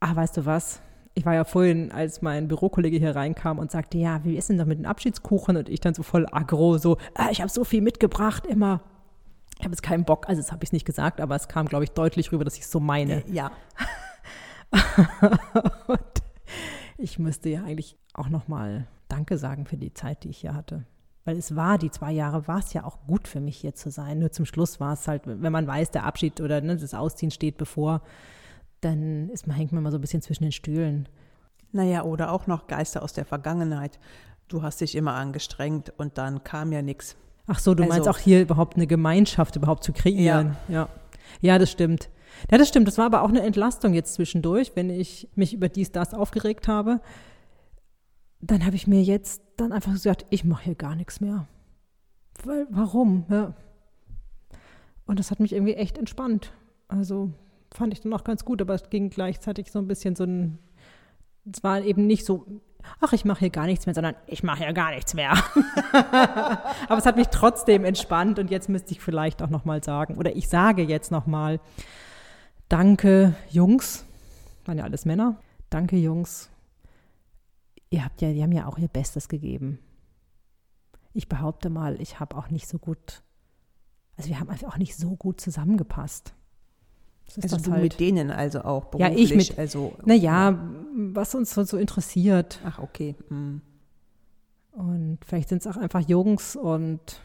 Ah, weißt du was? Ich war ja vorhin, als mein Bürokollege hier reinkam und sagte, ja, wie ist denn das mit den Abschiedskuchen? Und ich dann so voll aggro, so, ah, ich habe so viel mitgebracht, immer. Ich habe jetzt keinen Bock, also das habe ich nicht gesagt, aber es kam, glaube ich, deutlich rüber, dass ich es so meine. ja. und ich müsste ja eigentlich auch nochmal Danke sagen für die Zeit, die ich hier hatte. Weil es war, die zwei Jahre war es ja auch gut für mich hier zu sein. Nur zum Schluss war es halt, wenn man weiß, der Abschied oder ne, das Ausziehen steht bevor, dann ist man, hängt man mal so ein bisschen zwischen den Stühlen. Naja, oder auch noch Geister aus der Vergangenheit. Du hast dich immer angestrengt und dann kam ja nichts. Ach so, du Also- meinst auch hier überhaupt eine Gemeinschaft überhaupt zu kreieren. Ja. ja. das stimmt. Ja, das stimmt. Das war aber auch eine Entlastung jetzt zwischendurch, wenn ich mich über dies, das aufgeregt habe. Dann habe ich mir jetzt dann einfach gesagt, ich mache hier gar nichts mehr. Weil, warum? Ja. Und das hat mich irgendwie echt entspannt. Also fand ich dann auch ganz gut, aber es ging gleichzeitig so ein bisschen so ein, es war eben nicht so, ach, ich mache hier gar nichts mehr, sondern ich mache hier gar nichts mehr. aber es hat mich trotzdem entspannt und jetzt müsste ich vielleicht auch nochmal sagen, oder ich sage jetzt nochmal, danke Jungs, waren ja alles Männer, danke Jungs, ihr habt ja, die haben ja auch ihr Bestes gegeben. Ich behaupte mal, ich habe auch nicht so gut, also wir haben einfach auch nicht so gut zusammengepasst. Also du halt. mit denen also auch beruflich? Ja, ich mit, also. Naja, was uns so, so interessiert. Ach, okay. Mhm. Und vielleicht sind es auch einfach Jungs und,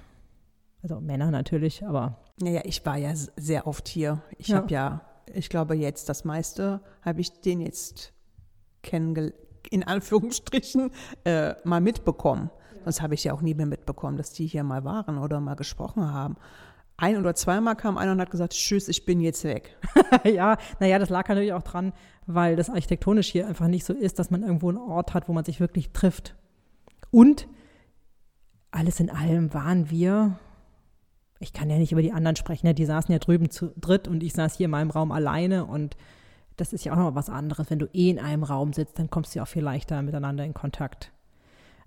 also Männer natürlich, aber. Naja, ich war ja sehr oft hier. Ich ja. habe ja, ich glaube jetzt das meiste, habe ich den jetzt kennengelernt in Anführungsstrichen äh, mal mitbekommen. Das habe ich ja auch nie mehr mitbekommen, dass die hier mal waren oder mal gesprochen haben. Ein oder zweimal kam einer und hat gesagt, tschüss, ich bin jetzt weg. ja, naja, das lag natürlich auch dran, weil das architektonisch hier einfach nicht so ist, dass man irgendwo einen Ort hat, wo man sich wirklich trifft. Und alles in allem waren wir, ich kann ja nicht über die anderen sprechen, ja, die saßen ja drüben zu dritt und ich saß hier in meinem Raum alleine und das ist ja auch noch was anderes. Wenn du eh in einem Raum sitzt, dann kommst du ja auch viel leichter miteinander in Kontakt.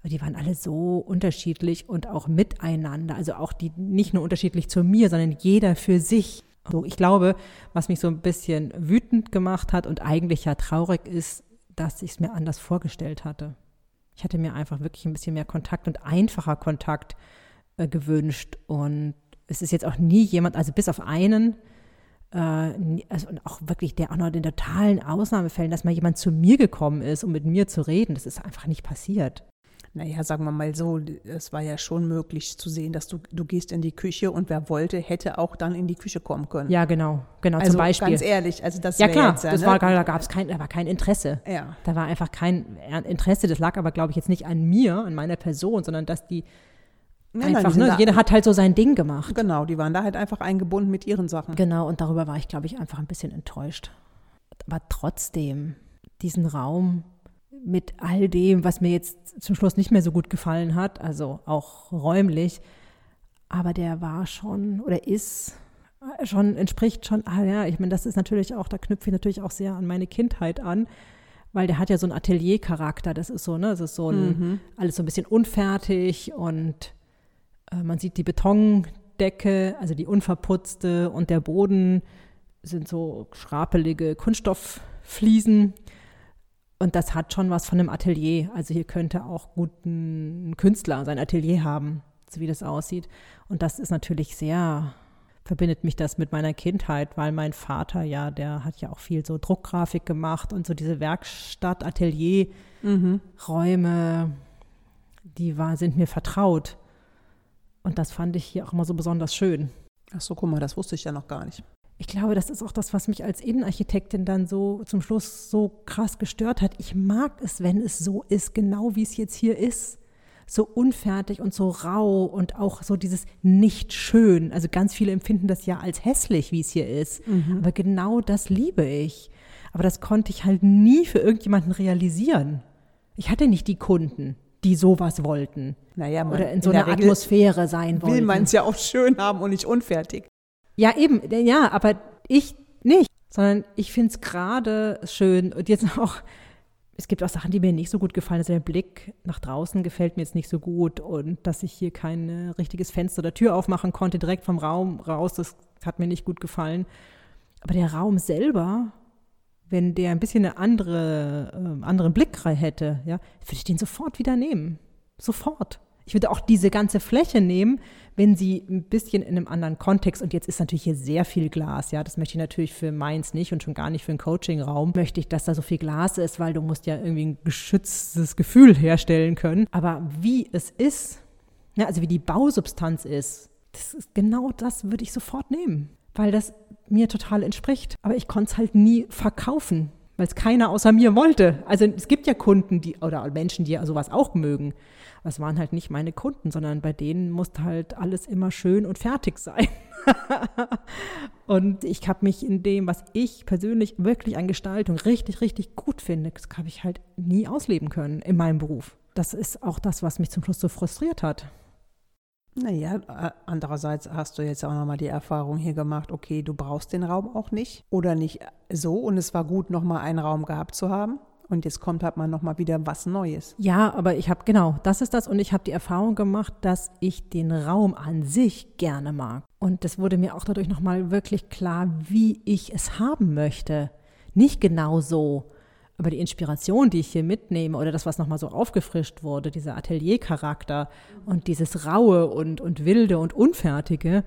Aber die waren alle so unterschiedlich und auch miteinander. Also auch die nicht nur unterschiedlich zu mir, sondern jeder für sich. So, ich glaube, was mich so ein bisschen wütend gemacht hat und eigentlich ja traurig ist, dass ich es mir anders vorgestellt hatte. Ich hatte mir einfach wirklich ein bisschen mehr Kontakt und einfacher Kontakt äh, gewünscht. Und es ist jetzt auch nie jemand, also bis auf einen, äh, also auch wirklich der auch noch in totalen Ausnahmefällen, dass mal jemand zu mir gekommen ist, um mit mir zu reden, das ist einfach nicht passiert. Naja, sagen wir mal so, es war ja schon möglich zu sehen, dass du, du gehst in die Küche und wer wollte, hätte auch dann in die Küche kommen können. Ja, genau, genau, also zum Beispiel. ganz ehrlich, also das Ja klar, jetzt, das ne? war, da gab es kein, da war kein Interesse. Ja. Da war einfach kein Interesse, das lag aber, glaube ich, jetzt nicht an mir, an meiner Person, sondern dass die Nein, einfach, nein, ne? Jeder hat halt so sein Ding gemacht. Genau, die waren da halt einfach eingebunden mit ihren Sachen. Genau, und darüber war ich, glaube ich, einfach ein bisschen enttäuscht. Aber trotzdem, diesen Raum mit all dem, was mir jetzt zum Schluss nicht mehr so gut gefallen hat, also auch räumlich, aber der war schon oder ist schon, entspricht schon, ah ja, ich meine, das ist natürlich auch, da knüpfe ich natürlich auch sehr an meine Kindheit an, weil der hat ja so einen Ateliercharakter, das ist so, ne, das ist so ein, mhm. alles so ein bisschen unfertig und äh, man sieht die Betondecke, also die unverputzte und der Boden sind so schrapelige Kunststofffliesen. Und das hat schon was von einem Atelier. Also hier könnte auch gut ein Künstler sein Atelier haben, so wie das aussieht. Und das ist natürlich sehr, verbindet mich das mit meiner Kindheit, weil mein Vater ja, der hat ja auch viel so Druckgrafik gemacht und so diese Werkstatt, Atelier, mhm. Die war, sind mir vertraut. Und das fand ich hier auch immer so besonders schön. Ach so, guck mal, das wusste ich ja noch gar nicht. Ich glaube, das ist auch das, was mich als Innenarchitektin dann so zum Schluss so krass gestört hat. Ich mag es, wenn es so ist, genau wie es jetzt hier ist. So unfertig und so rau und auch so dieses nicht schön. Also ganz viele empfinden das ja als hässlich, wie es hier ist. Mhm. Aber genau das liebe ich. Aber das konnte ich halt nie für irgendjemanden realisieren. Ich hatte nicht die Kunden die sowas wollten. Naja, man, Oder in so in einer Atmosphäre sein wollten. Will man es ja auch schön haben und nicht unfertig. Ja, eben, ja, aber ich nicht, sondern ich finde es gerade schön und jetzt auch, es gibt auch Sachen, die mir nicht so gut gefallen. Also der Blick nach draußen gefällt mir jetzt nicht so gut und dass ich hier kein richtiges Fenster oder Tür aufmachen konnte, direkt vom Raum raus, das hat mir nicht gut gefallen. Aber der Raum selber wenn der ein bisschen einen andere, äh, anderen Blick hätte, ja, würde ich den sofort wieder nehmen. Sofort. Ich würde auch diese ganze Fläche nehmen, wenn sie ein bisschen in einem anderen Kontext, und jetzt ist natürlich hier sehr viel Glas, ja, das möchte ich natürlich für meins nicht und schon gar nicht für einen Coaching-Raum, möchte ich, dass da so viel Glas ist, weil du musst ja irgendwie ein geschütztes Gefühl herstellen können. Aber wie es ist, ja, also wie die Bausubstanz ist, das ist genau das würde ich sofort nehmen, weil das mir total entspricht. Aber ich konnte es halt nie verkaufen, weil es keiner außer mir wollte. Also es gibt ja Kunden, die oder Menschen, die sowas auch mögen. Es waren halt nicht meine Kunden, sondern bei denen musste halt alles immer schön und fertig sein. und ich habe mich in dem, was ich persönlich wirklich an Gestaltung richtig, richtig gut finde, das habe ich halt nie ausleben können in meinem Beruf. Das ist auch das, was mich zum Schluss so frustriert hat. Naja, andererseits hast du jetzt auch nochmal die Erfahrung hier gemacht, okay, du brauchst den Raum auch nicht oder nicht so und es war gut, nochmal einen Raum gehabt zu haben. Und jetzt kommt halt mal nochmal wieder was Neues. Ja, aber ich habe, genau, das ist das. Und ich habe die Erfahrung gemacht, dass ich den Raum an sich gerne mag. Und das wurde mir auch dadurch nochmal wirklich klar, wie ich es haben möchte. Nicht genau so, aber die Inspiration, die ich hier mitnehme oder das, was nochmal so aufgefrischt wurde, dieser Ateliercharakter und dieses Raue und, und Wilde und Unfertige,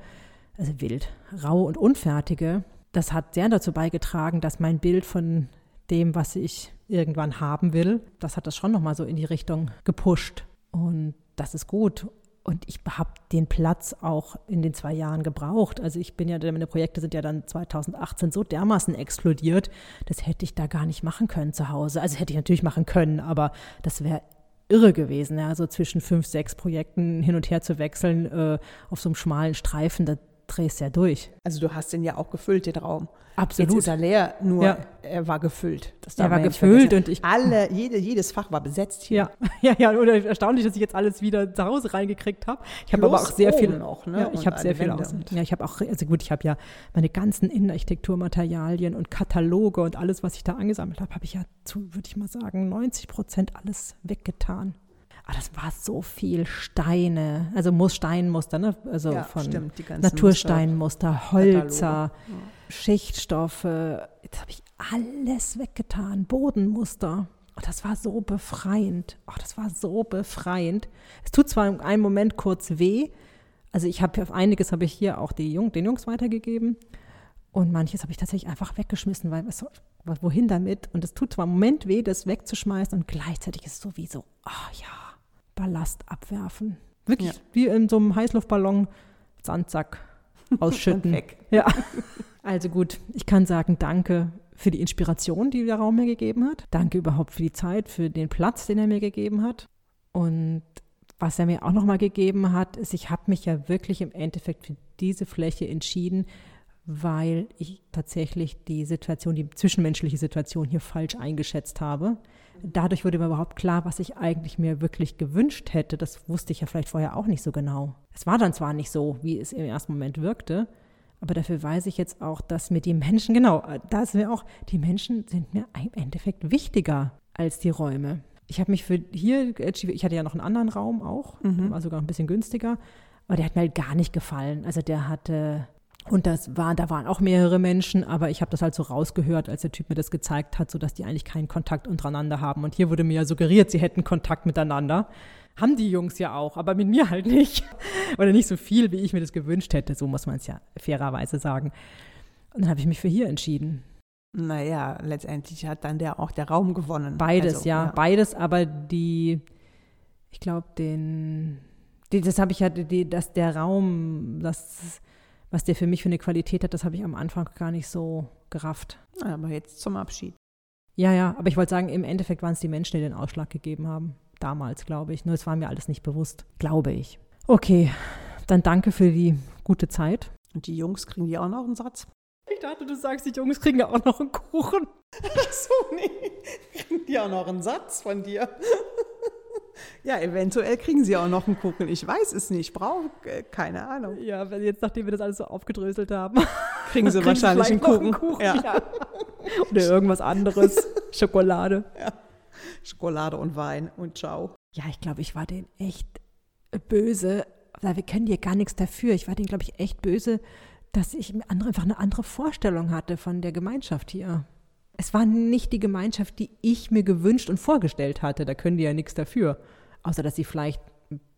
also wild, rau und Unfertige, das hat sehr dazu beigetragen, dass mein Bild von dem, was ich irgendwann haben will, das hat das schon nochmal so in die Richtung gepusht. Und das ist gut. Und ich habe den Platz auch in den zwei Jahren gebraucht. Also ich bin ja, meine Projekte sind ja dann 2018 so dermaßen explodiert, das hätte ich da gar nicht machen können zu Hause. Also hätte ich natürlich machen können, aber das wäre irre gewesen, ja, so zwischen fünf, sechs Projekten hin und her zu wechseln äh, auf so einem schmalen Streifen, das drehst ja durch. Also du hast den ja auch gefüllt, den Raum. Absolut. Jetzt ist er leer, nur ja. er war gefüllt. er war gefüllt und ich. Alle, jede, jedes Fach war besetzt hier. Ja, ja, ja. Oder erstaunlich, dass ich jetzt alles wieder zu Hause reingekriegt habe. Ich habe aber auch sehr viel noch, ne? Ja, ich habe sehr viel aus. Ja, ich habe auch, also gut, ich habe ja meine ganzen Innenarchitekturmaterialien und Kataloge und alles, was ich da angesammelt habe, habe ich ja zu, würde ich mal sagen, 90 Prozent alles weggetan. Aber das war so viel Steine, also muss Steinmuster, ne? also ja, von stimmt, Natursteinmuster, Holzer, ja. Schichtstoffe. Jetzt habe ich alles weggetan, Bodenmuster. Und das war so befreiend. Oh, das war so befreiend. Es tut zwar in einem Moment kurz weh. Also ich habe auf einiges habe ich hier auch die Jung, den Jungs weitergegeben. Und manches habe ich tatsächlich einfach weggeschmissen, weil was, wohin damit? Und es tut zwar im Moment weh, das wegzuschmeißen und gleichzeitig ist es so wie so, ah ja, Ballast abwerfen. Wirklich ja. wie in so einem Heißluftballon Sandsack ausschütten. Ja. Also gut, ich kann sagen, danke für die Inspiration, die der Raum mir gegeben hat. Danke überhaupt für die Zeit, für den Platz, den er mir gegeben hat. Und was er mir auch nochmal gegeben hat, ist, ich habe mich ja wirklich im Endeffekt für diese Fläche entschieden, weil ich tatsächlich die Situation, die zwischenmenschliche Situation hier falsch eingeschätzt habe. Dadurch wurde mir überhaupt klar, was ich eigentlich mir wirklich gewünscht hätte. Das wusste ich ja vielleicht vorher auch nicht so genau. Es war dann zwar nicht so, wie es im ersten Moment wirkte, aber dafür weiß ich jetzt auch, dass mir die Menschen, genau, da ist mir auch, die Menschen sind mir im Endeffekt wichtiger als die Räume. Ich habe mich für hier, ich hatte ja noch einen anderen Raum auch, mhm. war sogar ein bisschen günstiger, aber der hat mir halt gar nicht gefallen. Also der hatte und das war, da waren auch mehrere Menschen, aber ich habe das halt so rausgehört, als der Typ mir das gezeigt hat, sodass die eigentlich keinen Kontakt untereinander haben. Und hier wurde mir ja suggeriert, sie hätten Kontakt miteinander. Haben die Jungs ja auch, aber mit mir halt nicht. Oder nicht so viel, wie ich mir das gewünscht hätte. So muss man es ja fairerweise sagen. Und dann habe ich mich für hier entschieden. Naja, letztendlich hat dann der auch der Raum gewonnen. Beides, also, ja, ja, beides, aber die, ich glaube, den, die, das habe ich ja, die, dass der Raum, das was der für mich für eine Qualität hat, das habe ich am Anfang gar nicht so gerafft. Aber jetzt zum Abschied. Ja, ja, aber ich wollte sagen, im Endeffekt waren es die Menschen, die den Ausschlag gegeben haben. Damals, glaube ich. Nur es war mir alles nicht bewusst, glaube ich. Okay, dann danke für die gute Zeit. Und die Jungs kriegen die auch noch einen Satz? Ich dachte, du sagst, die Jungs kriegen ja auch noch einen Kuchen. Ach so, nee. Kriegen die auch noch einen Satz von dir? Ja, eventuell kriegen sie auch noch einen Kuchen. Ich weiß es nicht. Brauche äh, keine Ahnung. Ja, jetzt nachdem wir das alles so aufgedröselt haben, kriegen sie kriegen wahrscheinlich einen Kuchen. einen Kuchen. Ja. Ja. Oder irgendwas anderes. Schokolade. Ja. Schokolade und Wein und ciao. Ja, ich glaube, ich war den echt böse. Wir können dir gar nichts dafür. Ich war den, glaube ich, echt böse, dass ich einfach eine andere Vorstellung hatte von der Gemeinschaft hier es war nicht die Gemeinschaft, die ich mir gewünscht und vorgestellt hatte. Da können die ja nichts dafür. Außer, dass sie vielleicht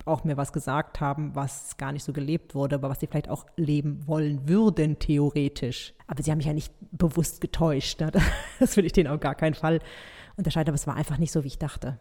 auch mir was gesagt haben, was gar nicht so gelebt wurde, aber was sie vielleicht auch leben wollen würden, theoretisch. Aber sie haben mich ja nicht bewusst getäuscht. Ne? Das will ich denen auf gar keinen Fall unterscheiden, aber es war einfach nicht so, wie ich dachte.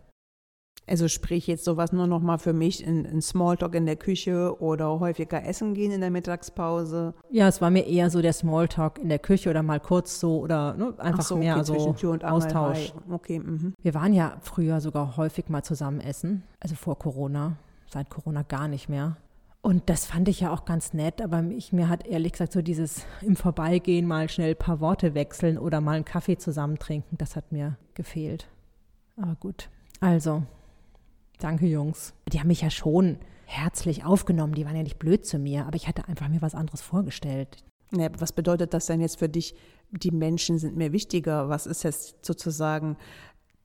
Also sprich jetzt sowas nur noch mal für mich in, in Smalltalk in der Küche oder häufiger essen gehen in der Mittagspause. Ja, es war mir eher so der Smalltalk in der Küche oder mal kurz so oder ne, einfach so, mehr okay, so Austausch. Okay, mh. Wir waren ja früher sogar häufig mal zusammen essen, also vor Corona, seit Corona gar nicht mehr. Und das fand ich ja auch ganz nett, aber ich, mir hat ehrlich gesagt so dieses im Vorbeigehen mal schnell ein paar Worte wechseln oder mal einen Kaffee zusammen trinken, das hat mir gefehlt. Aber gut. Also, Danke, Jungs. Die haben mich ja schon herzlich aufgenommen. Die waren ja nicht blöd zu mir, aber ich hatte einfach mir was anderes vorgestellt. Ja, was bedeutet das denn jetzt für dich? Die Menschen sind mir wichtiger. Was ist jetzt sozusagen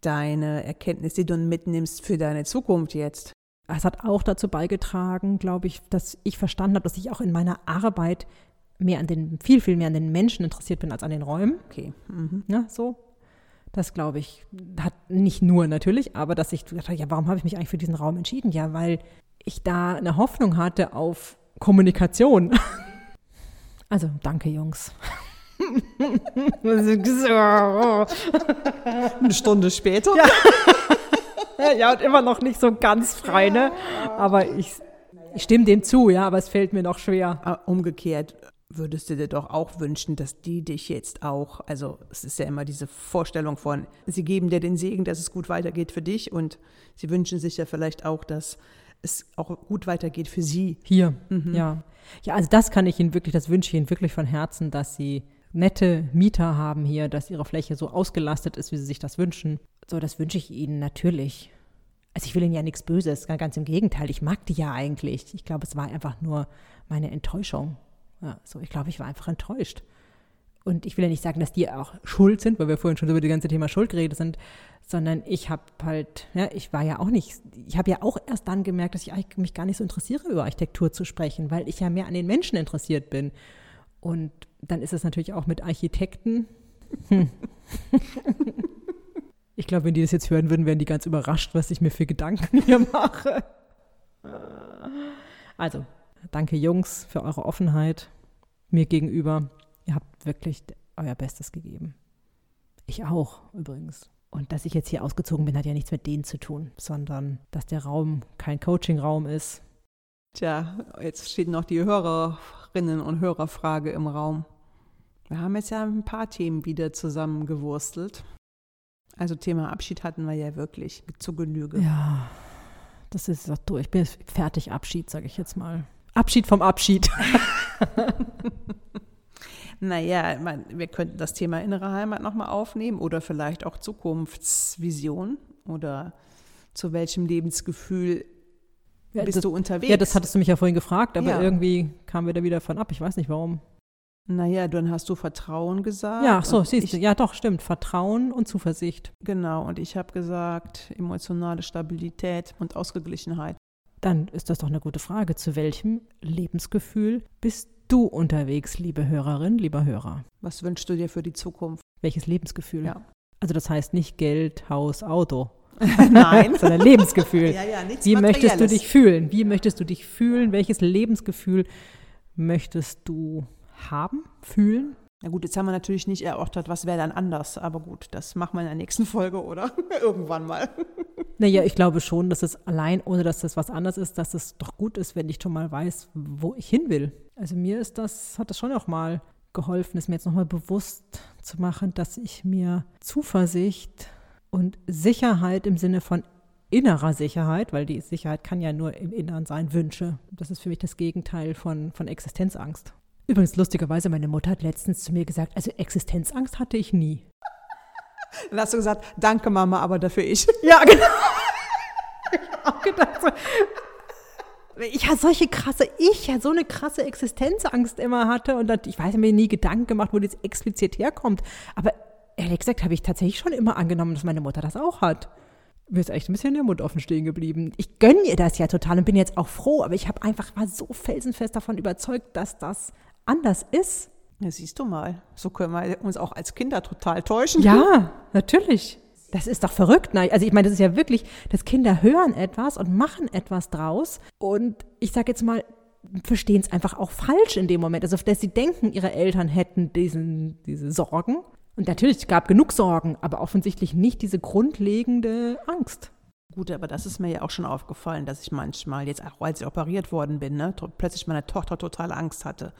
deine Erkenntnis, die du mitnimmst für deine Zukunft jetzt? Es hat auch dazu beigetragen, glaube ich, dass ich verstanden habe, dass ich auch in meiner Arbeit mehr an den, viel, viel mehr an den Menschen interessiert bin als an den Räumen. Okay. Mhm. Ja, so. Das glaube ich, hat nicht nur natürlich, aber dass ich dachte, ja, warum habe ich mich eigentlich für diesen Raum entschieden? Ja, weil ich da eine Hoffnung hatte auf Kommunikation. Also, danke, Jungs. Eine Stunde später. Ja. ja, und immer noch nicht so ganz frei, ne? Aber ich, ich stimme dem zu, ja, aber es fällt mir noch schwer. Aber umgekehrt würdest du dir doch auch wünschen, dass die dich jetzt auch, also es ist ja immer diese Vorstellung von, sie geben dir den Segen, dass es gut weitergeht für dich und sie wünschen sich ja vielleicht auch, dass es auch gut weitergeht für sie. Hier, mhm. ja. Ja, also das kann ich Ihnen wirklich, das wünsche ich Ihnen wirklich von Herzen, dass Sie nette Mieter haben hier, dass Ihre Fläche so ausgelastet ist, wie Sie sich das wünschen. So, das wünsche ich Ihnen natürlich. Also ich will Ihnen ja nichts Böses, ganz im Gegenteil. Ich mag die ja eigentlich. Ich glaube, es war einfach nur meine Enttäuschung. Ja, so, ich glaube, ich war einfach enttäuscht. Und ich will ja nicht sagen, dass die auch schuld sind, weil wir vorhin schon über das ganze Thema Schuld geredet sind, sondern ich habe halt, ja, ich war ja auch nicht, ich habe ja auch erst dann gemerkt, dass ich mich gar nicht so interessiere, über Architektur zu sprechen, weil ich ja mehr an den Menschen interessiert bin. Und dann ist es natürlich auch mit Architekten. Hm. ich glaube, wenn die das jetzt hören würden, wären die ganz überrascht, was ich mir für Gedanken hier mache. Also, danke Jungs für eure Offenheit mir gegenüber. Ihr habt wirklich euer Bestes gegeben. Ich auch, übrigens. Und dass ich jetzt hier ausgezogen bin, hat ja nichts mit denen zu tun, sondern dass der Raum kein Coaching-Raum ist. Tja, jetzt steht noch die Hörerinnen und Hörerfrage im Raum. Wir haben jetzt ja ein paar Themen wieder zusammengewurstelt. Also Thema Abschied hatten wir ja wirklich zu Genüge. Ja, das ist doch durch. Ich bin fertig Abschied, sage ich jetzt mal. Abschied vom Abschied. Naja, man, wir könnten das Thema innere Heimat nochmal aufnehmen oder vielleicht auch Zukunftsvision oder zu welchem Lebensgefühl ja, bist das, du unterwegs? Ja, das hattest du mich ja vorhin gefragt, aber ja. irgendwie kamen wir da wieder von ab. Ich weiß nicht warum. Naja, dann hast du Vertrauen gesagt. Ja, so, siehst du. Ja, doch, stimmt. Vertrauen und Zuversicht. Genau, und ich habe gesagt, emotionale Stabilität und Ausgeglichenheit. Dann ist das doch eine gute Frage. Zu welchem Lebensgefühl bist du unterwegs, liebe Hörerin, lieber Hörer? Was wünschst du dir für die Zukunft? Welches Lebensgefühl? Ja. Also das heißt nicht Geld, Haus, Auto. Nein. sondern Lebensgefühl. Ja, ja, nichts Wie möchtest du dich fühlen? Wie möchtest du dich fühlen? Welches Lebensgefühl möchtest du haben, fühlen? Na gut, jetzt haben wir natürlich nicht erörtert, was wäre dann anders, aber gut, das machen wir in der nächsten Folge oder irgendwann mal. Naja, ich glaube schon, dass es allein, ohne dass das was anders ist, dass es doch gut ist, wenn ich schon mal weiß, wo ich hin will. Also mir ist das, hat das schon auch mal geholfen, es mir jetzt nochmal bewusst zu machen, dass ich mir Zuversicht und Sicherheit im Sinne von innerer Sicherheit, weil die Sicherheit kann ja nur im Inneren sein, wünsche. Das ist für mich das Gegenteil von, von Existenzangst. Übrigens, lustigerweise, meine Mutter hat letztens zu mir gesagt, also Existenzangst hatte ich nie. Dann hast du gesagt, danke Mama, aber dafür ich. Ja, genau. ich habe auch gedacht, so, ich hatte solche krasse, ich ja so eine krasse Existenzangst immer hatte und ich weiß mir nie Gedanken gemacht, wo das explizit herkommt. Aber ehrlich gesagt habe ich tatsächlich schon immer angenommen, dass meine Mutter das auch hat. Mir ist echt ein bisschen der Mund offen stehen geblieben. Ich gönne ihr das ja total und bin jetzt auch froh, aber ich habe einfach war so felsenfest davon überzeugt, dass das anders ist. Ja, siehst du mal. So können wir uns auch als Kinder total täuschen. Ja, natürlich. Das ist doch verrückt. Also ich meine, das ist ja wirklich, dass Kinder hören etwas und machen etwas draus. Und ich sage jetzt mal, verstehen es einfach auch falsch in dem Moment. Also dass sie denken, ihre Eltern hätten diesen, diese Sorgen. Und natürlich, es gab genug Sorgen, aber offensichtlich nicht diese grundlegende Angst. Gut, aber das ist mir ja auch schon aufgefallen, dass ich manchmal, jetzt auch als ich operiert worden bin, ne, plötzlich meine Tochter total Angst hatte.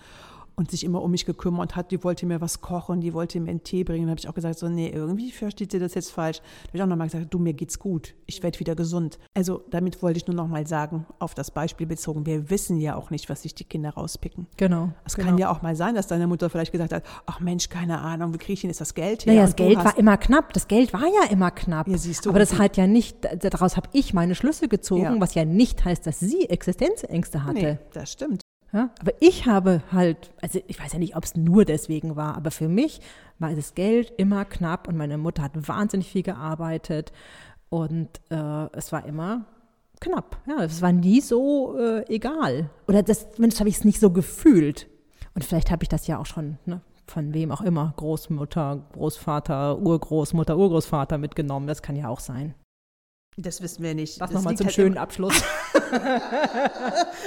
Und sich immer um mich gekümmert hat. Die wollte mir was kochen, die wollte mir einen Tee bringen. Dann habe ich auch gesagt, so, nee, irgendwie versteht sie das jetzt falsch. Da habe ich auch nochmal gesagt, du, mir geht's gut. Ich werde wieder gesund. Also damit wollte ich nur nochmal sagen, auf das Beispiel bezogen, wir wissen ja auch nicht, was sich die Kinder rauspicken. Genau. Es genau. kann ja auch mal sein, dass deine Mutter vielleicht gesagt hat, ach Mensch, keine Ahnung, wie kriege ich denn jetzt das Geld her? Naja, das Geld war immer knapp. Das Geld war ja immer knapp. Ja, siehst du. Aber das hat ja nicht, daraus habe ich meine Schlüsse gezogen, Ja. was ja nicht heißt, dass sie Existenzängste hatte. Nee, das stimmt. Ja? Aber ich habe halt, also ich weiß ja nicht, ob es nur deswegen war, aber für mich war das Geld immer knapp und meine Mutter hat wahnsinnig viel gearbeitet und äh, es war immer knapp. Ja, es war nie so äh, egal. Oder das, zumindest habe ich es nicht so gefühlt. Und vielleicht habe ich das ja auch schon ne, von wem auch immer, Großmutter, Großvater, Urgroßmutter, Urgroßvater mitgenommen. Das kann ja auch sein. Das wissen wir nicht. Das, nochmal liegt zum halt schönen Abschluss.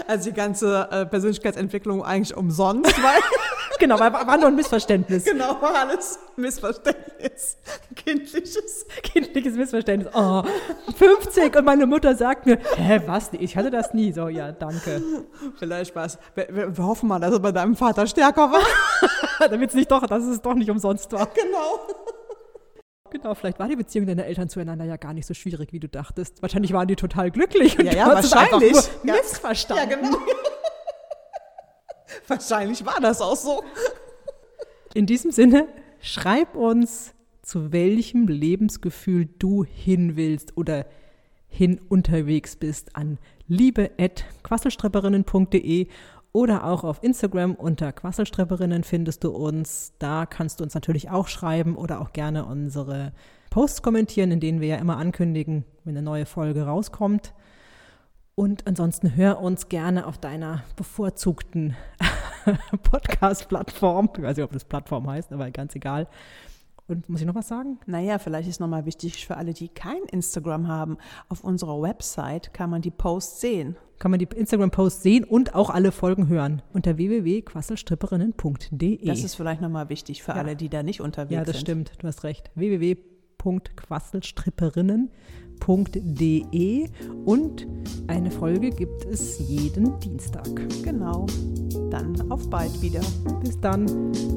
Also die ganze äh, Persönlichkeitsentwicklung eigentlich umsonst, weil genau, war, war nur ein Missverständnis. genau war alles Missverständnis. Kindliches. kindliches Missverständnis. Oh, 50 und meine Mutter sagt mir, hä, was? Ich hatte das nie. So, ja, danke. Vielleicht war es. Wir, wir, wir hoffen mal, dass es bei deinem Vater stärker war. Damit es nicht doch, dass es doch nicht umsonst war. genau. Genau, vielleicht war die Beziehung deiner Eltern zueinander ja gar nicht so schwierig, wie du dachtest. Wahrscheinlich waren die total glücklich. und Ja, du ja, hast es einfach wahrscheinlich. nur Ja. Missverstanden. Ja, genau. Wahrscheinlich war das auch so. In diesem Sinne, schreib uns, zu welchem Lebensgefühl du hin willst oder hin unterwegs bist an liebe.quasselstripperinnen.de oder auch auf Instagram unter Quasselstripperinnen findest du uns. Da kannst du uns natürlich auch schreiben oder auch gerne unsere Posts kommentieren, in denen wir ja immer ankündigen, wenn eine neue Folge rauskommt. Und ansonsten hör uns gerne auf deiner bevorzugten Podcast-Plattform. Ich weiß nicht, ob das Plattform heißt, aber ganz egal. Und muss ich noch was sagen? Naja, vielleicht ist nochmal wichtig für alle, die kein Instagram haben. Auf unserer Website kann man die Posts sehen. Kann man die Instagram-Posts sehen und auch alle Folgen hören unter www.quasselstripperinnen.de. Das ist vielleicht nochmal wichtig für Ja. alle, die da nicht unterwegs Ja, das sind. stimmt, du hast recht. www.quasselstripperinnen.de und eine Folge gibt es jeden Dienstag. Genau. Dann auf bald wieder. Bis dann.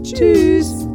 Tschüss.